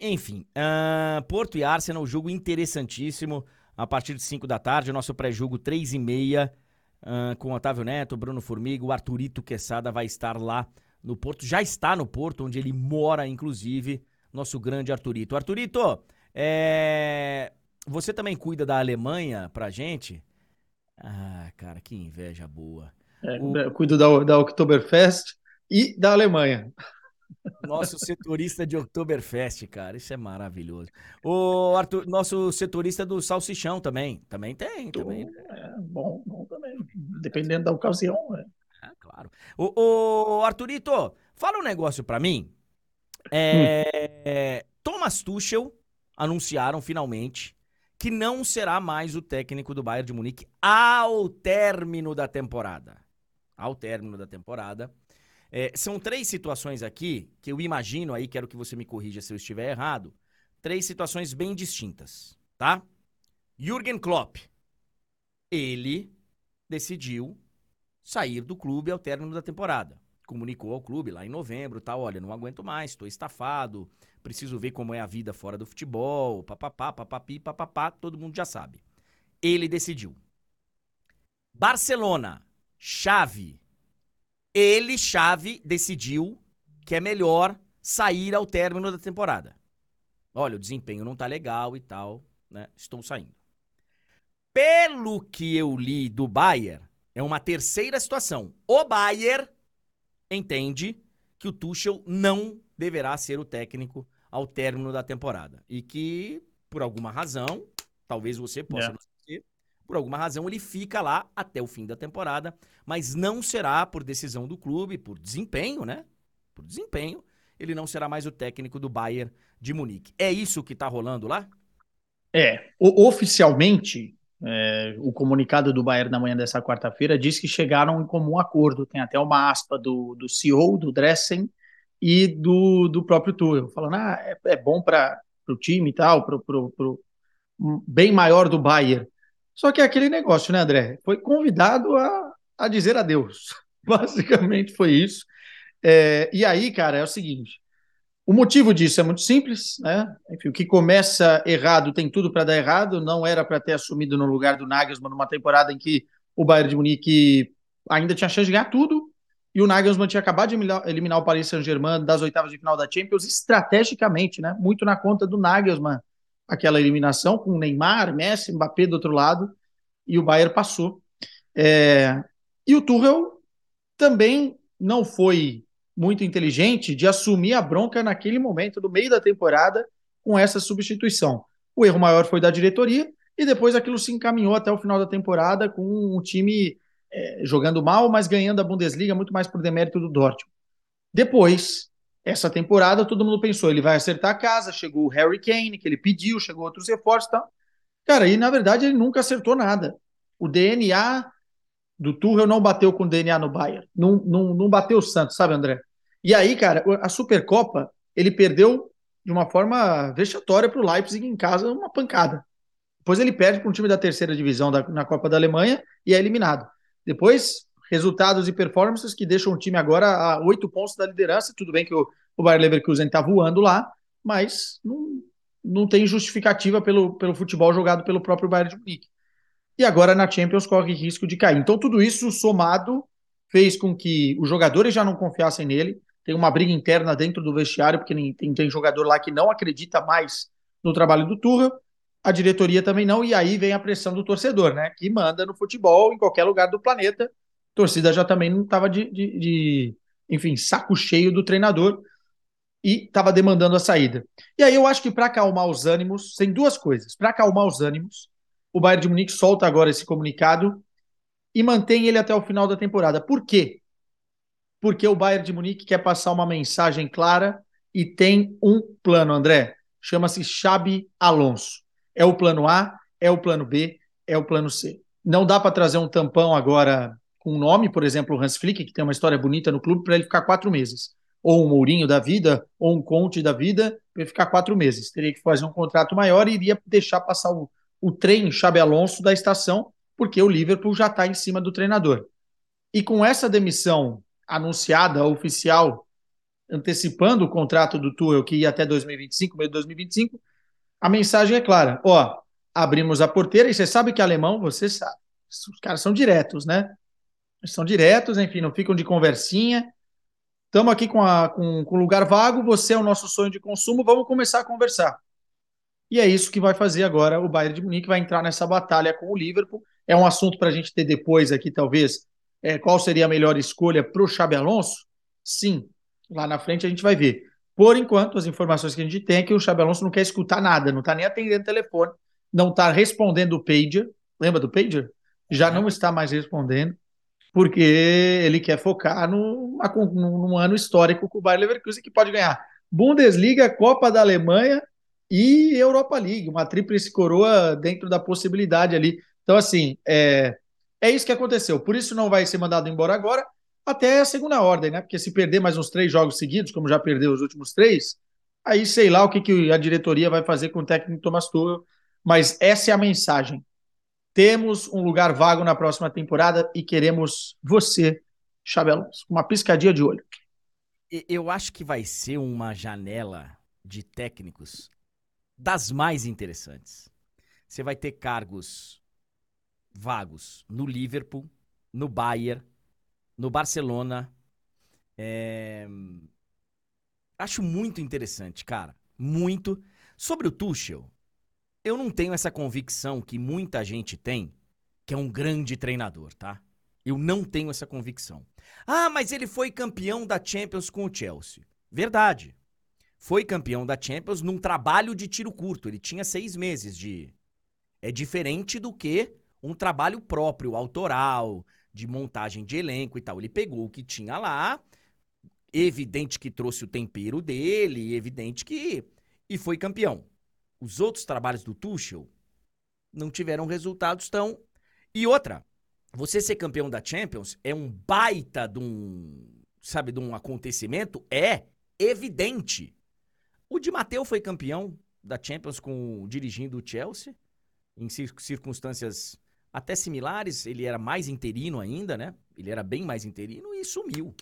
enfim, ah, Porto e Arsenal, jogo interessantíssimo. A partir de 5 da tarde, o nosso pré-jogo 3 e meia, ah, com Otávio Neto, Bruno Formiga, o Arthurito Quesada vai estar lá no Porto. Já está no Porto, onde ele mora, inclusive, nosso grande Arthurito. Arthurito, é, você também cuida da Alemanha pra gente? Ah, cara, que inveja boa. É, O- eu cuido da, da Oktoberfest e da Alemanha. Nosso setorista de Oktoberfest, cara, isso é maravilhoso. O Arthur, nosso setorista do Salsichão também, também tem, também. É, bom, bom também. Dependendo da ocasião. é. Ah, claro. O, o Arthurito, fala um negócio pra mim. É, Thomas Tuchel anunciaram finalmente que não será mais o técnico do Bayern de Munique ao término da temporada. Ao término da temporada. É, são três situações aqui que eu imagino aí, quero que você me corrija se eu estiver errado. Três situações bem distintas, tá? Jürgen Klopp. Ele decidiu sair do clube ao término da temporada. Comunicou ao clube lá em novembro, tá? Olha, não aguento mais, estou estafado, preciso ver como é a vida fora do futebol, papapá, papapi, papapá, todo mundo já sabe. Ele decidiu. Barcelona, chave. Ele, chave, decidiu que é melhor sair ao término da temporada. Olha, o desempenho não tá legal e tal, né? Estou saindo. Pelo que eu li do Bayern, é uma terceira situação. O Bayern entende que o Tuchel não deverá ser o técnico ao término da temporada. E que, por alguma razão, talvez você possa É. não saber, por alguma razão ele fica lá até o fim da temporada, mas não será por decisão do clube, por desempenho, né? Por desempenho, ele não será mais o técnico do Bayern de Munique. É isso que tá rolando lá? É, o- oficialmente, é, o comunicado do Bayern na manhã dessa quarta-feira diz que chegaram em comum acordo. Tem até uma aspa do, do CEO, do Dressen, e do, do próprio Tuchel, falando, ah, é, é bom para o time e tal, para o bem maior do Bayern. Só que é aquele negócio, né, André? Foi convidado a, a dizer adeus. Basicamente foi isso. É, e aí, cara, é o seguinte: o motivo disso é muito simples, né? Enfim, o que começa errado tem tudo para dar errado. Não era para ter assumido no lugar do Nagelsmann numa temporada em que o Bayern de Munique ainda tinha chance de ganhar tudo e o Nagelsmann tinha acabado de eliminar, o Paris Saint-Germain das oitavas de final da Champions estrategicamente, né? Muito na conta do Nagelsmann aquela eliminação com Neymar, Messi, Mbappé do outro lado e o Bayern passou. É, e o Tuchel também não foi muito inteligente de assumir a bronca naquele momento, no meio da temporada, com essa substituição. O erro maior foi da diretoria e depois aquilo se encaminhou até o final da temporada com um time é, jogando mal, mas ganhando a Bundesliga muito mais por demérito do Dortmund. Depois, essa temporada, todo mundo pensou, ele vai acertar a casa, chegou o Harry Kane, que ele pediu, chegou outros reforços e tal. Cara, e na verdade ele nunca acertou nada. O DNA do Tuchel não bateu com o DNA no Bayern. Não, não, não bateu o Santos, sabe, André? E aí, cara, a Supercopa, ele perdeu de uma forma vexatória para o Leipzig em casa, uma pancada. Depois ele perde para um time da terceira divisão da, na Copa da Alemanha e é eliminado. Depois, resultados e performances que deixam o time agora a oito pontos da liderança. Tudo bem que o, o Bayer Leverkusen está voando lá, mas não, não tem justificativa pelo, pelo futebol jogado pelo próprio Bayern de Munique e agora na Champions corre risco de cair. Então, tudo isso somado fez com que os jogadores já não confiassem nele. Tem uma briga interna dentro do vestiário, porque tem, tem jogador lá que não acredita mais no trabalho do Turra, a diretoria também não, e aí vem a pressão do torcedor, né? Que manda no futebol em qualquer lugar do planeta. A torcida já também não estava de, de, de, enfim, saco cheio do treinador e estava demandando a saída. E aí eu acho que para acalmar os ânimos, tem duas coisas. Para acalmar os ânimos, o Bayern de Munique solta agora esse comunicado e mantém ele até o final da temporada. Por quê? Porque o Bayern de Munique quer passar uma mensagem clara e tem um plano, André. Chama-se Xabi Alonso. É o plano A, é o plano B, é o plano C. Não dá para trazer um tampão agora com um nome, por exemplo, o Hans Flick, que tem uma história bonita no clube, para ele ficar quatro meses. Ou um Mourinho da vida, ou um Conte da vida, para ele ficar quatro meses. Teria que fazer um contrato maior e iria deixar passar o, o trem Xabi Alonso da estação, porque o Liverpool já está em cima do treinador. E com essa demissão anunciada, oficial, antecipando o contrato do Tuchel, que ia até 2025, meio de 2025, a mensagem é clara. Ó, abrimos a porteira, e você sabe que alemão, você sabe. Os caras são diretos, né? Eles são diretos, enfim, não ficam de conversinha. Estamos aqui com, a, com, com lugar vago, você é o nosso sonho de consumo, vamos começar a conversar. E é isso que vai fazer agora o Bayern de Munique, vai entrar nessa batalha com o Liverpool. É um assunto para a gente ter depois aqui, talvez, é, qual seria a melhor escolha para o Xabi Alonso? Sim, lá na frente a gente vai ver. Por enquanto, as informações que a gente tem é que o Xabi Alonso não quer escutar nada, não está nem atendendo o telefone, não está respondendo o pager. Lembra do pager? Já não está mais respondendo, porque ele quer focar no, num ano histórico com o Bayern Leverkusen, que pode ganhar Bundesliga, Copa da Alemanha e Europa League, uma tríplice coroa dentro da possibilidade ali. Então, assim, é, é isso que aconteceu. Por isso não vai ser mandado embora agora, até a segunda ordem, né? Porque se perder mais uns três jogos seguidos, como já perdeu os últimos três, aí sei lá o que, que a diretoria vai fazer com o técnico Thomas Tuchel, mas essa é a mensagem. Temos um lugar vago na próxima temporada e queremos você, Chabelons, uma piscadinha de olho. Eu acho que vai ser uma janela de técnicos das mais interessantes. Você vai ter cargos vagos no Liverpool, no Bayern, no Barcelona. É... Acho muito interessante, cara. Muito. Sobre o Tuchel, eu não tenho essa convicção que muita gente tem, que é um grande treinador, tá? Eu não tenho essa convicção. Ah, mas ele foi campeão da Champions com o Chelsea. Verdade foi campeão da Champions num trabalho de tiro curto. Ele tinha seis meses de. É diferente do que um trabalho próprio, autoral, de montagem de elenco e tal. Ele pegou o que tinha lá, evidente que trouxe o tempero dele, evidente que. e foi campeão. Os outros trabalhos do Tuchel não tiveram resultados tão. E outra, você ser campeão da Champions é um baita de um. sabe, de um acontecimento? É evidente. O Di Matteo foi campeão da Champions com dirigindo o Chelsea em circunstâncias até similares. Ele era mais interino ainda, né? Ele era bem mais interino e sumiu.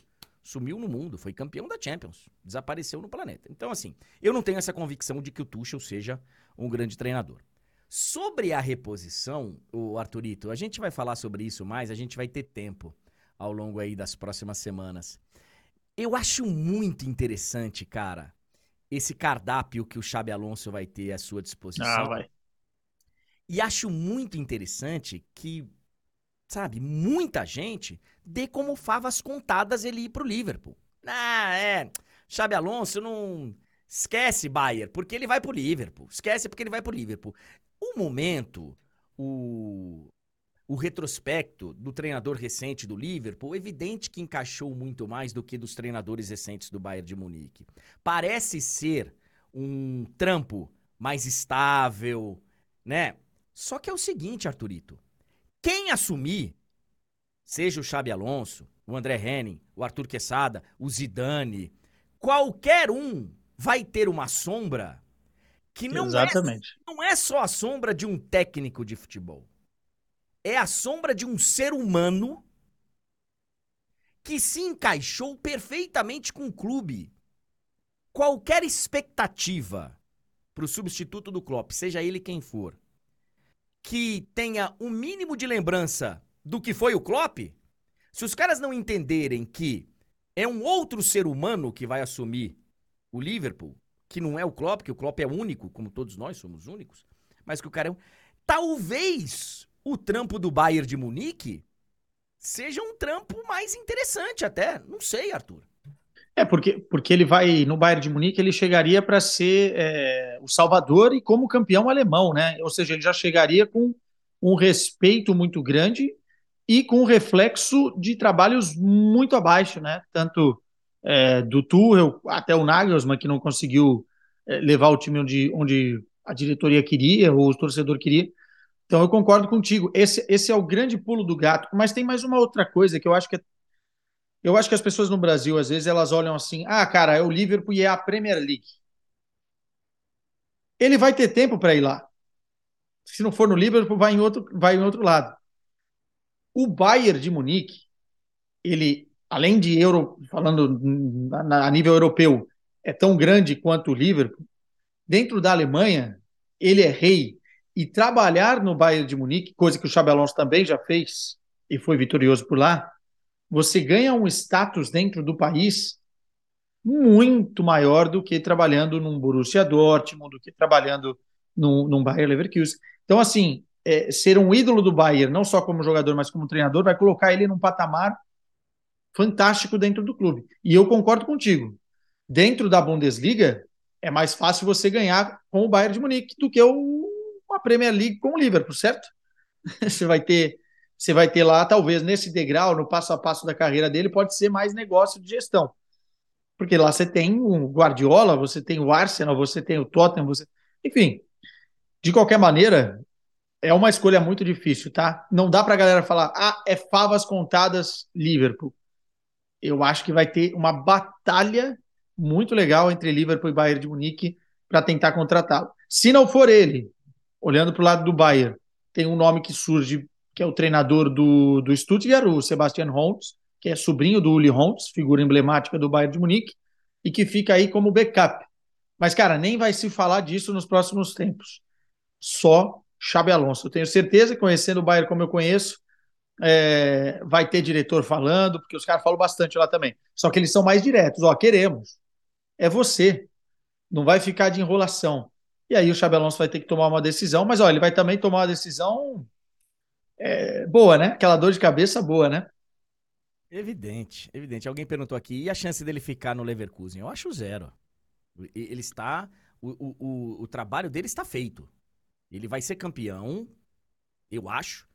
Sumiu no mundo, foi campeão da Champions, desapareceu no planeta. Então, assim, eu não tenho essa convicção de que o Tuchel seja um grande treinador. Sobre a reposição, o Arthurito, a gente vai falar sobre isso mais, a gente vai ter tempo ao longo aí das próximas semanas. Eu acho muito interessante, cara, esse cardápio que o Xabi Alonso vai ter à sua disposição. Ah, vai. E acho muito interessante que sabe, muita gente dê como favas contadas ele ir pro Liverpool. Ah, é. Xabi Alonso não esquece Bayern, porque ele vai pro Liverpool. Esquece porque ele vai pro Liverpool. O momento, o o retrospecto do treinador recente do Liverpool, evidente que encaixou muito mais do que dos treinadores recentes do Bayern de Munique. Parece ser um trampo mais estável, né? Só que é o seguinte, Arthurito. Quem assumir, seja o Xabi Alonso, o André Henning, o Arthur Quesada, o Zidane, qualquer um vai ter uma sombra que não, é, não é só a sombra de um técnico de futebol. É a sombra de um ser humano que se encaixou perfeitamente com o clube. Qualquer expectativa para o substituto do Klopp, seja ele quem for, que tenha o um mínimo de lembrança do que foi o Klopp, se os caras não entenderem que é um outro ser humano que vai assumir o Liverpool, que não é o Klopp, que o Klopp é único, como todos nós somos únicos, mas que o cara é um... Talvez o trampo do Bayern de Munique seja um trampo mais interessante até. Não sei, Arthur. É, porque, porque ele vai, no Bayern de Munique, ele chegaria para ser é, o salvador e como campeão alemão, né? Ou seja, ele já chegaria com um respeito muito grande e com um reflexo de trabalhos muito abaixo, né? Tanto é, do Tuchel até o Nagelsmann, que não conseguiu é, levar o time onde, onde a diretoria queria, ou o torcedor queria. Então eu concordo contigo. Esse, esse é o grande pulo do gato. Mas tem mais uma outra coisa que eu acho que é... eu acho que as pessoas no Brasil às vezes elas olham assim: ah, cara, é o Liverpool e é a Premier League. Ele vai ter tempo para ir lá. Se não for no Liverpool, vai em outro, vai em outro lado. O Bayern de Munique, ele, além de euro, falando a nível europeu, é tão grande quanto o Liverpool. Dentro da Alemanha, ele é rei. E trabalhar no Bayern de Munique, coisa que o Xabi Alonso também já fez e foi vitorioso por lá, você ganha um status dentro do país muito maior do que trabalhando num Borussia Dortmund, do que trabalhando num, num Bayern Leverkusen. Então, assim, é, ser um ídolo do Bayern, não só como jogador, mas como treinador, vai colocar ele num patamar fantástico dentro do clube. E eu concordo contigo. Dentro da Bundesliga, é mais fácil você ganhar com o Bayern de Munique do que o, a Premier League com o Liverpool, certo? você vai ter você vai ter lá, talvez nesse degrau, no passo a passo da carreira dele, pode ser mais negócio de gestão. Porque lá você tem o Guardiola, você tem o Arsenal, você tem o Tottenham, você... enfim. De qualquer maneira, é uma escolha muito difícil, tá? Não dá para a galera falar, ah, é favas contadas Liverpool. Eu acho que vai ter uma batalha muito legal entre Liverpool e Bayern de Munique para tentar contratá-lo. Se não for ele, olhando para o lado do Bayern, tem um nome que surge, que é o treinador do, do Stuttgart, o Sebastian Holmes, que é sobrinho do Uli Holmes, figura emblemática do Bayern de Munique, e que fica aí como backup. Mas, cara, nem vai se falar disso nos próximos tempos. Só Xabi Alonso. Eu tenho certeza, conhecendo o Bayern como eu conheço, é, vai ter diretor falando, porque os caras falam bastante lá também. Só que eles são mais diretos. Ó, queremos. É você. Não vai ficar de enrolação. E aí o Xabi Alonso vai ter que tomar uma decisão, mas ó, ele vai também tomar uma decisão é, boa, né? Aquela dor de cabeça boa, né? Evidente, evidente. Alguém perguntou aqui, e a chance dele ficar no Leverkusen? Eu acho zero. Ele está. O, o, o, o trabalho dele está feito. Ele vai ser campeão, eu acho.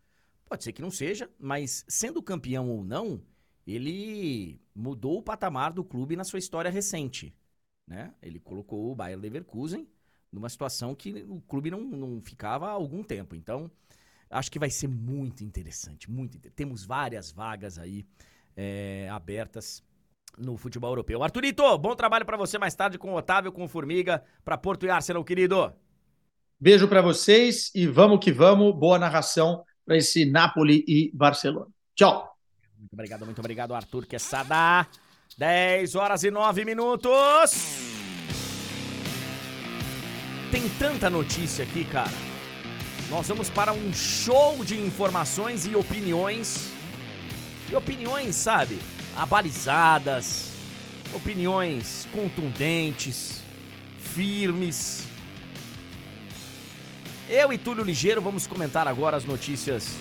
Pode ser que não seja, mas sendo campeão ou não, ele mudou o patamar do clube na sua história recente. Né? Ele colocou o Bayer Leverkusen numa situação que o clube não, não ficava há algum tempo. Então, acho que vai ser muito interessante. Muito Temos várias vagas aí é, abertas no futebol europeu. Arthurito, bom trabalho para você mais tarde com o Otávio, com o Formiga, para Porto e Arsenal, querido. Beijo para vocês e vamos que vamos. Boa narração para esse Napoli e Barcelona. Tchau. Muito obrigado, muito obrigado, Arthur Quesada. 10 horas e 9 minutos. Tem tanta notícia aqui, cara. Nós vamos para um show de informações e opiniões. E opiniões, sabe? Abalizadas. Opiniões contundentes, firmes eu e Túlio Ligeiro vamos comentar agora as notícias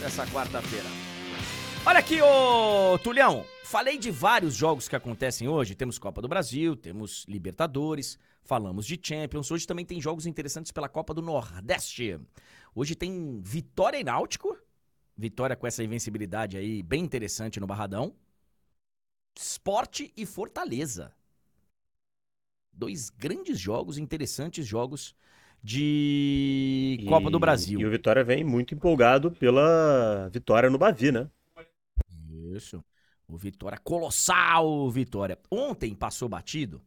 dessa quarta-feira. Olha aqui, ô Tulhão. Falei de vários jogos que acontecem hoje. Temos Copa do Brasil, temos Libertadores, falamos de Champions. Hoje também tem jogos interessantes pela Copa do Nordeste. Hoje tem Vitória e Náutico. Vitória com essa invencibilidade aí bem interessante no Barradão. Esporte e Fortaleza. Dois grandes jogos, interessantes jogos de E- Copa do Brasil. E o Vitória vem muito empolgado pela vitória no Bavi, né? Isso. O Vitória, colossal Vitória. Ontem passou batido.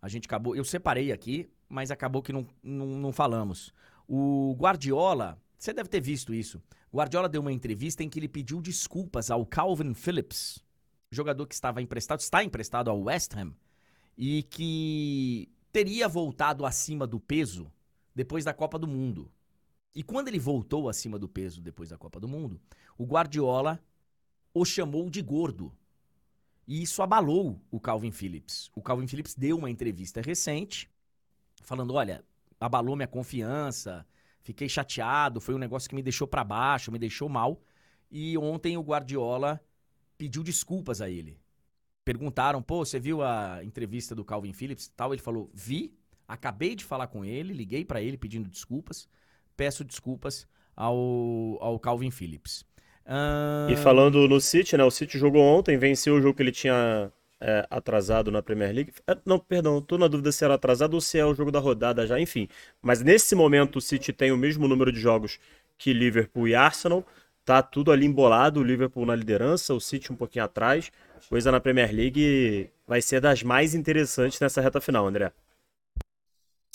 A gente acabou. Eu separei aqui, mas acabou que não, não, não falamos. O Guardiola, você deve ter visto isso. Guardiola deu uma entrevista em que ele pediu desculpas ao Calvin Phillips, jogador que estava emprestado, está emprestado ao West Ham, e que teria voltado acima do peso depois da Copa do Mundo. E quando ele voltou acima do peso depois da Copa do Mundo, o Guardiola o chamou de gordo. E isso abalou o Calvin Phillips. O Calvin Phillips deu uma entrevista recente, falando: olha, abalou minha confiança, fiquei chateado, foi um negócio que me deixou pra baixo, me deixou mal. E ontem o Guardiola pediu desculpas a ele. Perguntaram: pô, você viu a entrevista do Calvin Phillips tal? Ele falou: vi, acabei de falar com ele, liguei pra ele pedindo desculpas, peço desculpas ao, ao Calvin Phillips. E falando no City, né? O City jogou ontem, venceu o jogo que ele tinha é, atrasado na Premier League. É, não, perdão, tô na dúvida se era atrasado ou se é o jogo da rodada já, enfim. Mas nesse momento o City tem o mesmo número de jogos que Liverpool e Arsenal. Tá tudo ali embolado, o Liverpool na liderança, o City um pouquinho atrás. Coisa na Premier League vai ser das mais interessantes nessa reta final, André.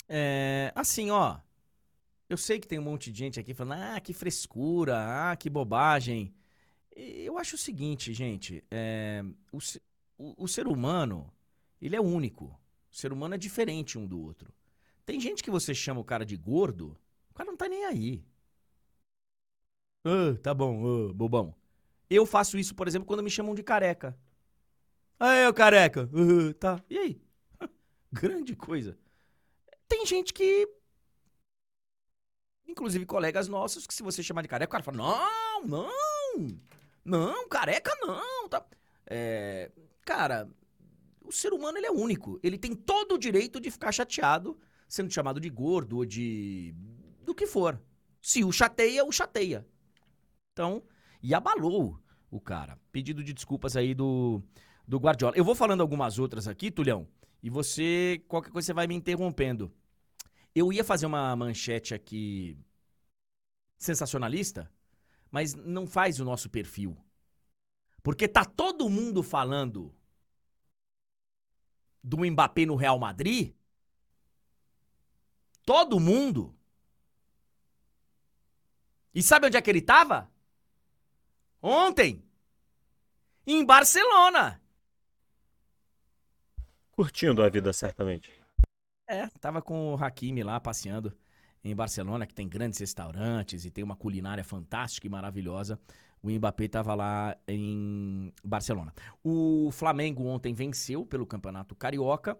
É, assim, ó. Eu sei que tem um monte de gente aqui falando, ah, que frescura, ah, que bobagem. Eu acho o seguinte, gente, é, o, o- o ser humano, ele é único. O ser humano é diferente um do outro. Tem gente que você chama o cara de gordo, o cara não tá nem aí. Ah, tá bom, ah, bobão. Eu faço isso, por exemplo, quando me chamam de careca. Ah, o careca. Ah, tá. E aí? Grande coisa. Tem gente que. Inclusive colegas nossos, que se você chamar de careca, o cara fala: Não, não, não, careca não. Tá. É, cara, o ser humano ele é único. Ele tem todo o direito de ficar chateado, sendo chamado de gordo ou de. do que for. Se o chateia, o chateia. Então, e abalou o cara. Pedido de desculpas aí do, do Guardiola. Eu vou falando algumas outras aqui, Tulhão, e você, qualquer coisa, você vai me interrompendo. Eu ia fazer uma manchete aqui sensacionalista, mas não faz o nosso perfil. Porque tá todo mundo falando do Mbappé no Real Madrid. Todo mundo. E sabe onde é que ele tava? Ontem. Em Barcelona. Curtindo a vida, certamente. É, tava com o Hakimi lá passeando em Barcelona, que tem grandes restaurantes e tem uma culinária fantástica e maravilhosa. O Mbappé tava lá em Barcelona. O Flamengo ontem venceu pelo Campeonato Carioca.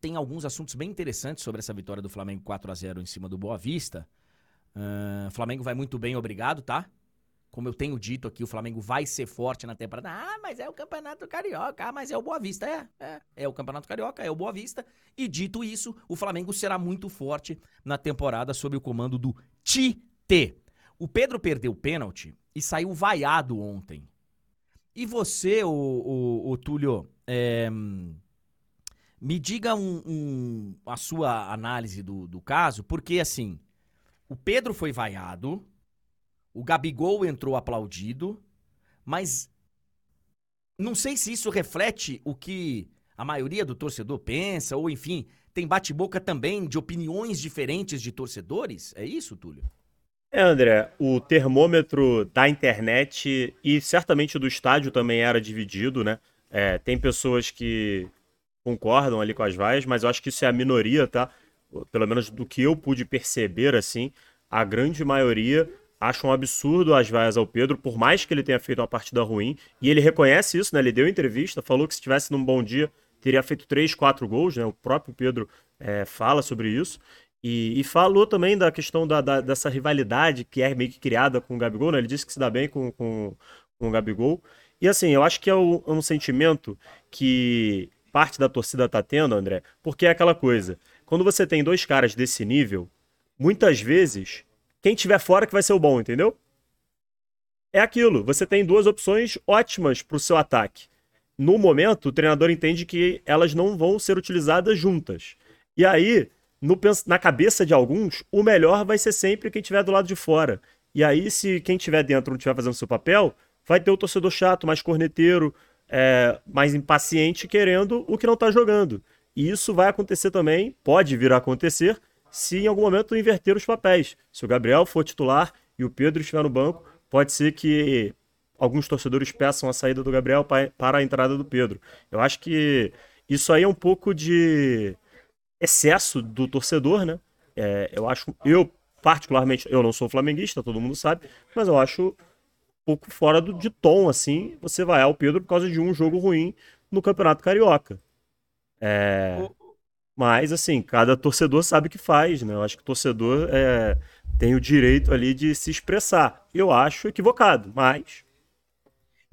Tem alguns assuntos bem interessantes sobre essa vitória do Flamengo 4 a 0 em cima do Boa Vista. Ahn, Flamengo vai muito bem, obrigado, tá? Como eu tenho dito aqui, o Flamengo vai ser forte na temporada. Ah, mas é o Campeonato Carioca. Ah, mas é o Boa Vista. É, é. É o Campeonato Carioca, é o Boa Vista. E dito isso, o Flamengo será muito forte na temporada sob o comando do Tite. O Pedro perdeu o pênalti e saiu vaiado ontem. E você, o, o, o Túlio, é, me diga um- um- a sua análise do, do caso, porque assim, o Pedro foi vaiado, o Gabigol entrou aplaudido, mas não sei se isso reflete o que a maioria do torcedor pensa, ou enfim, tem bate-boca também de opiniões diferentes de torcedores? É isso, Túlio? É, André, o termômetro da internet e certamente do estádio também era dividido, né? É, tem pessoas que concordam ali com as vaias, mas eu acho que isso é a minoria, tá? Pelo menos do que eu pude perceber, assim, a grande maioria acha um absurdo as vaias ao Pedro, por mais que ele tenha feito uma partida ruim, e ele reconhece isso, né? Ele deu entrevista, falou que se tivesse num bom dia teria feito três, quatro gols, né? O próprio Pedro é, fala sobre isso. E, e falou também da questão da, da, dessa rivalidade que é meio que criada com o Gabigol, né? Ele disse que se dá bem com, com, com o Gabigol. E assim, eu acho que é um, um sentimento que parte da torcida tá tendo, André, porque é aquela coisa. Quando você tem dois caras desse nível, muitas vezes, quem tiver fora que vai ser o bom, entendeu? É aquilo. Você tem duas opções ótimas para o seu ataque. No momento, o treinador entende que elas não vão ser utilizadas juntas. E aí, no, na cabeça de alguns, o melhor vai ser sempre quem estiver do lado de fora. E aí, se quem estiver dentro não estiver fazendo seu papel, vai ter o torcedor chato, mais corneteiro, é, mais impaciente, querendo o que não está jogando. E isso vai acontecer também, pode vir a acontecer, se em algum momento inverter os papéis. Se o Gabriel for titular e o Pedro estiver no banco, pode ser que alguns torcedores peçam a saída do Gabriel para a entrada do Pedro. Eu acho que isso aí é um pouco de excesso do torcedor, né? É, eu acho, eu particularmente, eu não sou flamenguista, todo mundo sabe, mas eu acho um pouco fora do, de tom, assim, você vai ao Pedro por causa de um jogo ruim no Campeonato Carioca. É, mas, assim, cada torcedor sabe o que faz, né? Eu acho que o torcedor é, tem o direito ali de se expressar. Eu acho equivocado, mas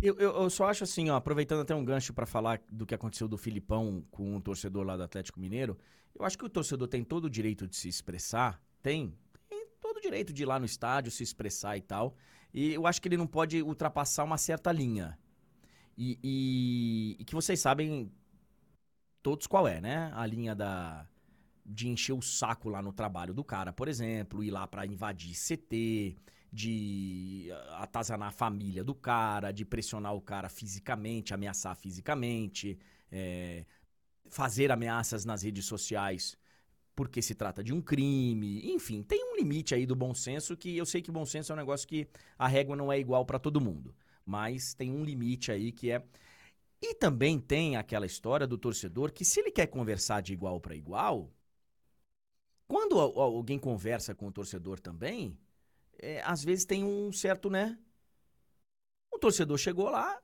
eu, eu, eu, só acho assim, ó, aproveitando até um gancho para falar do que aconteceu do Filipão com um torcedor lá do Atlético Mineiro, eu acho que o torcedor tem todo o direito de se expressar, tem, tem todo o direito de ir lá no estádio, se expressar e tal, e eu acho que ele não pode ultrapassar uma certa linha. E, e, e que vocês sabem todos qual é, né? A linha da de encher o saco lá no trabalho do cara, por exemplo, ir lá para invadir CT, de atazanar a família do cara, de pressionar o cara fisicamente, ameaçar fisicamente, é, fazer ameaças nas redes sociais porque se trata de um crime, enfim, tem um limite aí do bom senso que eu sei que bom senso é um negócio que a régua não é igual para todo mundo, mas tem um limite aí que é e também tem aquela história do torcedor que se ele quer conversar de igual para igual, quando alguém conversa com o torcedor também, é, às vezes tem um certo, né? O torcedor chegou lá,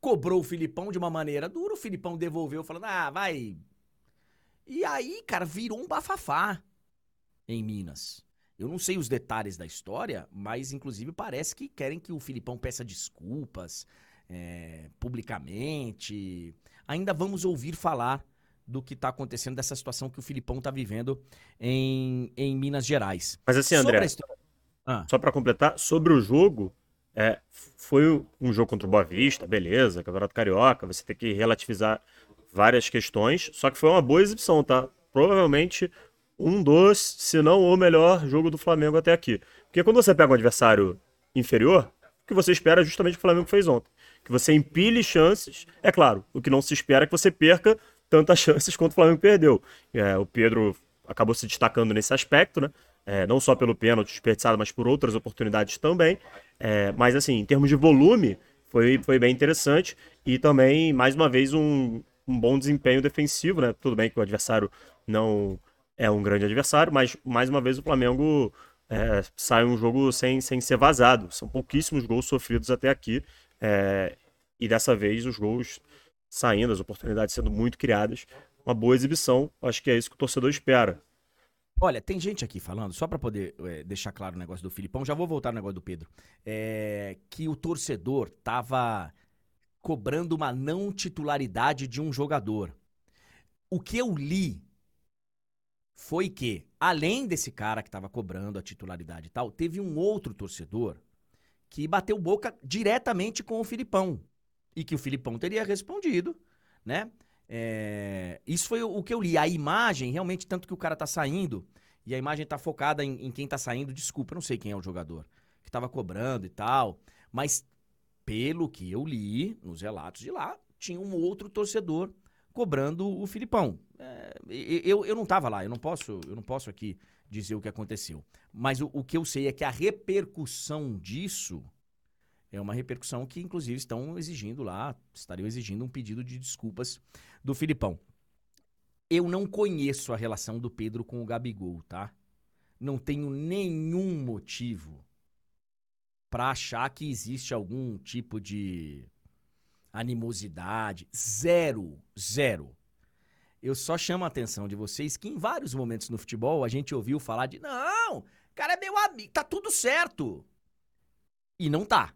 cobrou o Filipão de uma maneira dura, o Filipão devolveu falando, ah, vai. E aí, cara, virou um bafafá em Minas. Eu não sei os detalhes da história, mas inclusive parece que querem que o Filipão peça desculpas é, publicamente. Ainda vamos ouvir falar do que está acontecendo, dessa situação que o Filipão está vivendo em, em Minas Gerais. Mas assim, André, história... Ah. Só para completar, sobre o jogo, é, foi um jogo contra o Boa Vista, beleza, Campeonato Carioca, você tem que relativizar várias questões, só que foi uma boa exibição, tá? Provavelmente um dos, se não o melhor jogo do Flamengo até aqui. Porque quando você pega um adversário inferior, o que você espera é justamente o que o Flamengo fez ontem. Que você empilhe chances. É claro, o que não se espera é que você perca tantas chances quanto o Flamengo perdeu. É, o Pedro acabou se destacando nesse aspecto, né? é, não só pelo pênalti desperdiçado, mas por outras oportunidades também. É, mas, assim, em termos de volume, foi, foi bem interessante. E também, mais uma vez, um, um bom desempenho defensivo, né? Tudo bem que o adversário não é um grande adversário, mas, mais uma vez, o Flamengo é, sai um jogo sem, sem ser vazado. São pouquíssimos gols sofridos até aqui. É, e dessa vez, os gols saindo, as oportunidades sendo muito criadas. Uma boa exibição, acho que é isso que o torcedor espera. Olha, tem gente aqui falando, só para poder é, deixar claro o negócio do Filipão, já vou voltar no negócio do Pedro, é, que o torcedor tava cobrando uma não titularidade de um jogador. O que eu li foi que, além desse cara que estava cobrando a titularidade e tal, teve um outro torcedor que bateu boca diretamente com o Filipão. E que o Filipão teria respondido, né? É, isso foi o que eu li. A imagem, realmente, tanto que o cara tá saindo e a imagem tá focada em, em quem tá saindo. Desculpa, eu não sei quem é o jogador que tava cobrando e tal. Mas, pelo que eu li nos relatos de lá, tinha um outro torcedor cobrando o Filipão. É, eu, eu não tava lá, eu não posso, eu não posso aqui dizer o que aconteceu. Mas o, o que eu sei é que a repercussão disso é uma repercussão que, inclusive, estão exigindo lá, estariam exigindo um pedido de desculpas do Filipão. Eu não conheço a relação do Pedro com o Gabigol, tá? Não tenho nenhum motivo para achar que existe algum tipo de animosidade. Zero, zero. Eu só chamo a atenção de vocês que em vários momentos no futebol a gente ouviu falar de não, cara é meu amigo, tá tudo certo. E não tá.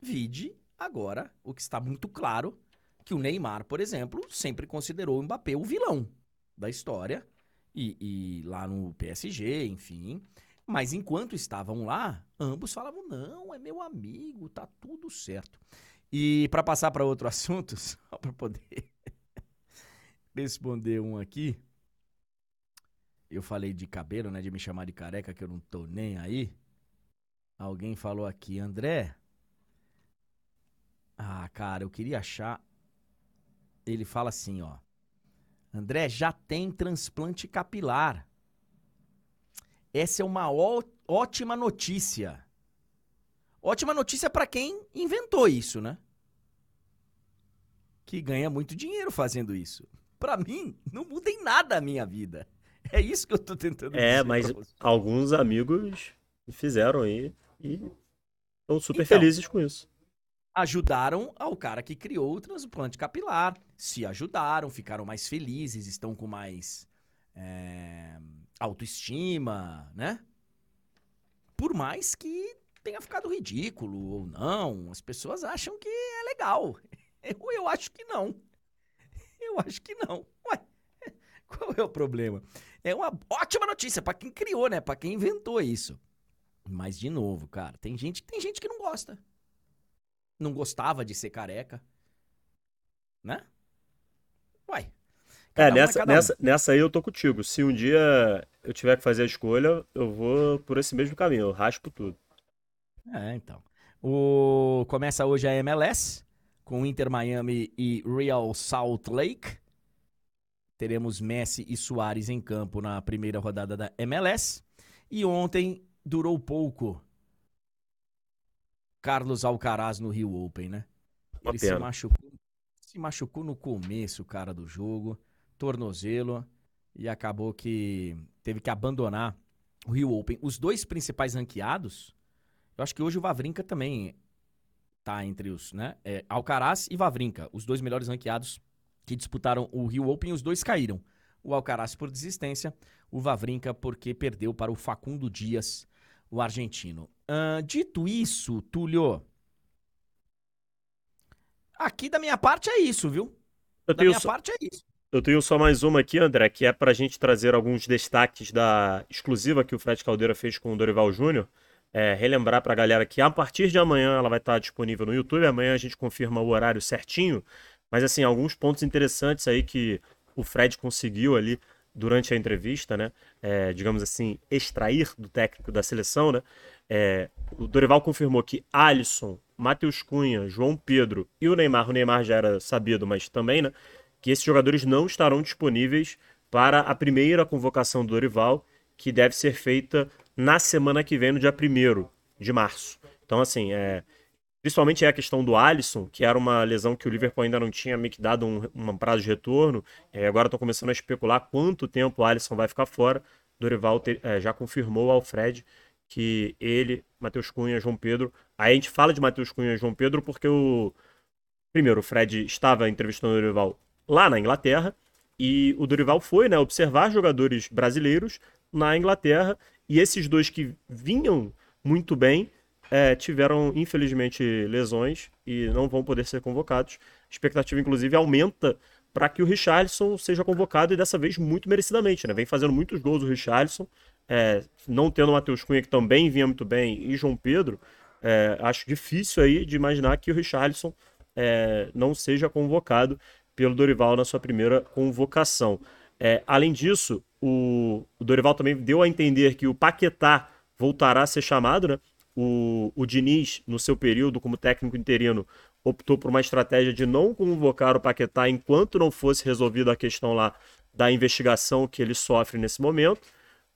Vide agora o que está muito claro que o Neymar, por exemplo, sempre considerou o Mbappé o vilão da história e, e lá no PSG, enfim. Mas enquanto estavam lá, ambos falavam: não, é meu amigo, tá tudo certo. E para passar para outro assunto, só para poder responder um aqui. Eu falei de cabelo, né? De me chamar de careca, que eu não tô nem aí. Alguém falou aqui, André. Ah, cara, eu queria achar. Ele fala assim, ó. André, já tem transplante capilar. Essa é uma ótima notícia. Ótima notícia para quem inventou isso, né? Que ganha muito dinheiro fazendo isso. Para mim, não muda em nada a minha vida. É isso que eu tô tentando é, dizer. É, mas alguns amigos fizeram aí e estão super então, felizes com isso. Ajudaram ao cara que criou o transplante capilar. Se ajudaram, ficaram mais felizes, estão com mais é, autoestima, né? Por mais que tenha ficado ridículo ou não, as pessoas acham que é legal. Eu, eu acho que não. Eu acho que não. Ué, qual é o problema? É uma ótima notícia para quem criou, né? Para quem inventou isso. Mas de novo, cara, tem gente, tem gente que não gosta. Não gostava de ser careca. Né? Uai. É, nessa, um nessa, um. nessa aí eu tô contigo. Se um dia eu tiver que fazer a escolha, eu vou por esse mesmo caminho, eu raspo tudo. É, então. O... Começa hoje a MLS com Inter Miami e Real Salt Lake. Teremos Messi e Soares em campo na primeira rodada da MLS. E ontem durou pouco. Carlos Alcaraz no Rio Open, né? Ele se machucou, se machucou no começo, cara, do jogo, tornozelo, e acabou que teve que abandonar o Rio Open. Os dois principais ranqueados, eu acho que hoje o Vavrinca também tá entre os, né? É, Alcaraz e Vavrinca, os dois melhores ranqueados que disputaram o Rio Open, os dois caíram. O Alcaraz por desistência, o Vavrinca porque perdeu para o Facundo Dias, o argentino. Uh, dito isso, Túlio, aqui da minha parte é isso, viu? Eu da minha só... parte é isso. Eu tenho só mais uma aqui, André, que é para a gente trazer alguns destaques da exclusiva que o Fred Caldeira fez com o Dorival Júnior. É, relembrar para a galera que a partir de amanhã ela vai estar disponível no YouTube. Amanhã a gente confirma o horário certinho. Mas, assim, alguns pontos interessantes aí que o Fred conseguiu ali durante a entrevista, né? É, digamos assim, extrair do técnico da seleção, né? É, o Dorival confirmou que Alisson, Matheus Cunha, João Pedro e o Neymar, o Neymar já era sabido, mas também, né? Que esses jogadores não estarão disponíveis para a primeira convocação do Dorival, que deve ser feita na semana que vem, no dia 1 de março. Então, assim, é, principalmente é a questão do Alisson, que era uma lesão que o Liverpool ainda não tinha meio que dado um, um prazo de retorno. É, agora estão começando a especular quanto tempo o Alisson vai ficar fora. Dorival ter, é, já confirmou ao Fred que ele, Matheus Cunha, João Pedro. Aí a gente fala de Matheus Cunha e João Pedro porque o. Primeiro, o Fred estava entrevistando o Dorival lá na Inglaterra. E o Dorival foi né, observar jogadores brasileiros na Inglaterra e esses dois que vinham muito bem é, tiveram, infelizmente, lesões e não vão poder ser convocados. A expectativa, inclusive, aumenta para que o Richarlison seja convocado e dessa vez muito merecidamente. Né? Vem fazendo muitos gols o Richarlison, é, não tendo o Matheus Cunha, que também vinha muito bem, e João Pedro. É, acho difícil aí de imaginar que o Richarlison é, não seja convocado pelo Dorival na sua primeira convocação. É, além disso, o, o, Dorival também deu a entender que o Paquetá voltará a ser chamado, né? O, o Diniz, no seu período como técnico interino, optou por uma estratégia de não convocar o Paquetá enquanto não fosse resolvida a questão lá da investigação que ele sofre nesse momento.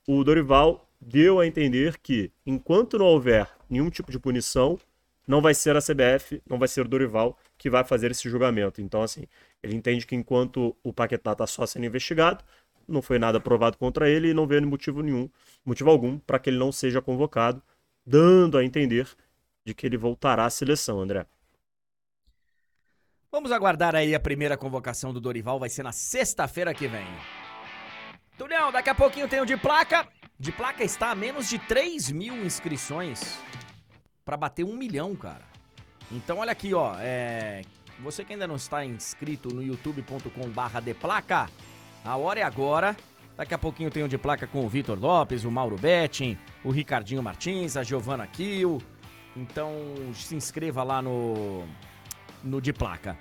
O Dorival deu a entender que, enquanto não houver nenhum tipo de punição, não vai ser a CBF, não vai ser o Dorival que vai fazer esse julgamento. Então, assim, ele entende que enquanto o Paquetá está só sendo investigado, não foi nada provado contra ele e não vê motivo nenhum, motivo algum, para que ele não seja convocado, dando a entender de que ele voltará à seleção, André. Vamos aguardar aí a primeira convocação do Dorival, vai ser na sexta-feira que vem. Tulião, daqui a pouquinho tem o de placa. De placa está a menos de 3 mil inscrições para bater um milhão, cara. Então olha aqui, ó. É... Você que ainda não está inscrito no youtube.com barra de placa, a hora é agora. Daqui a pouquinho tem o de placa com o Vitor Lopes, o Mauro Betting, o Ricardinho Martins, a Giovana Kiel. Então se inscreva lá no, no de placa.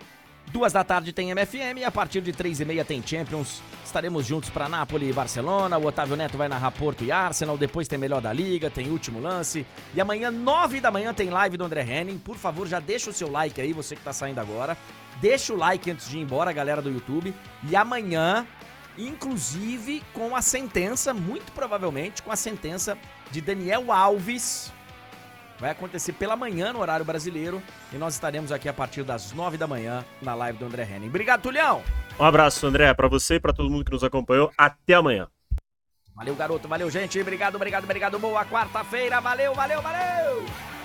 Duas da tarde tem MFM e a partir de três e meia tem Champions. Estaremos juntos para Nápoles e Barcelona. O Otávio Neto vai narrar Porto e Arsenal. Depois tem Melhor da Liga, tem Último Lance. E amanhã, nove da manhã, tem live do André Henning. Por favor, já deixa o seu like aí, você que tá saindo agora. Deixa o like antes de ir embora, galera do YouTube. E amanhã, inclusive com a sentença, muito provavelmente com a sentença de Daniel Alves Vai acontecer pela manhã no horário brasileiro e nós estaremos aqui a partir das nove da manhã na live do André Henning. Obrigado, Tulhão! Um abraço, André, para você e para todo mundo que nos acompanhou. Até amanhã. Valeu, garoto. Valeu, gente. Obrigado, obrigado, obrigado. Boa quarta-feira. Valeu, valeu, valeu!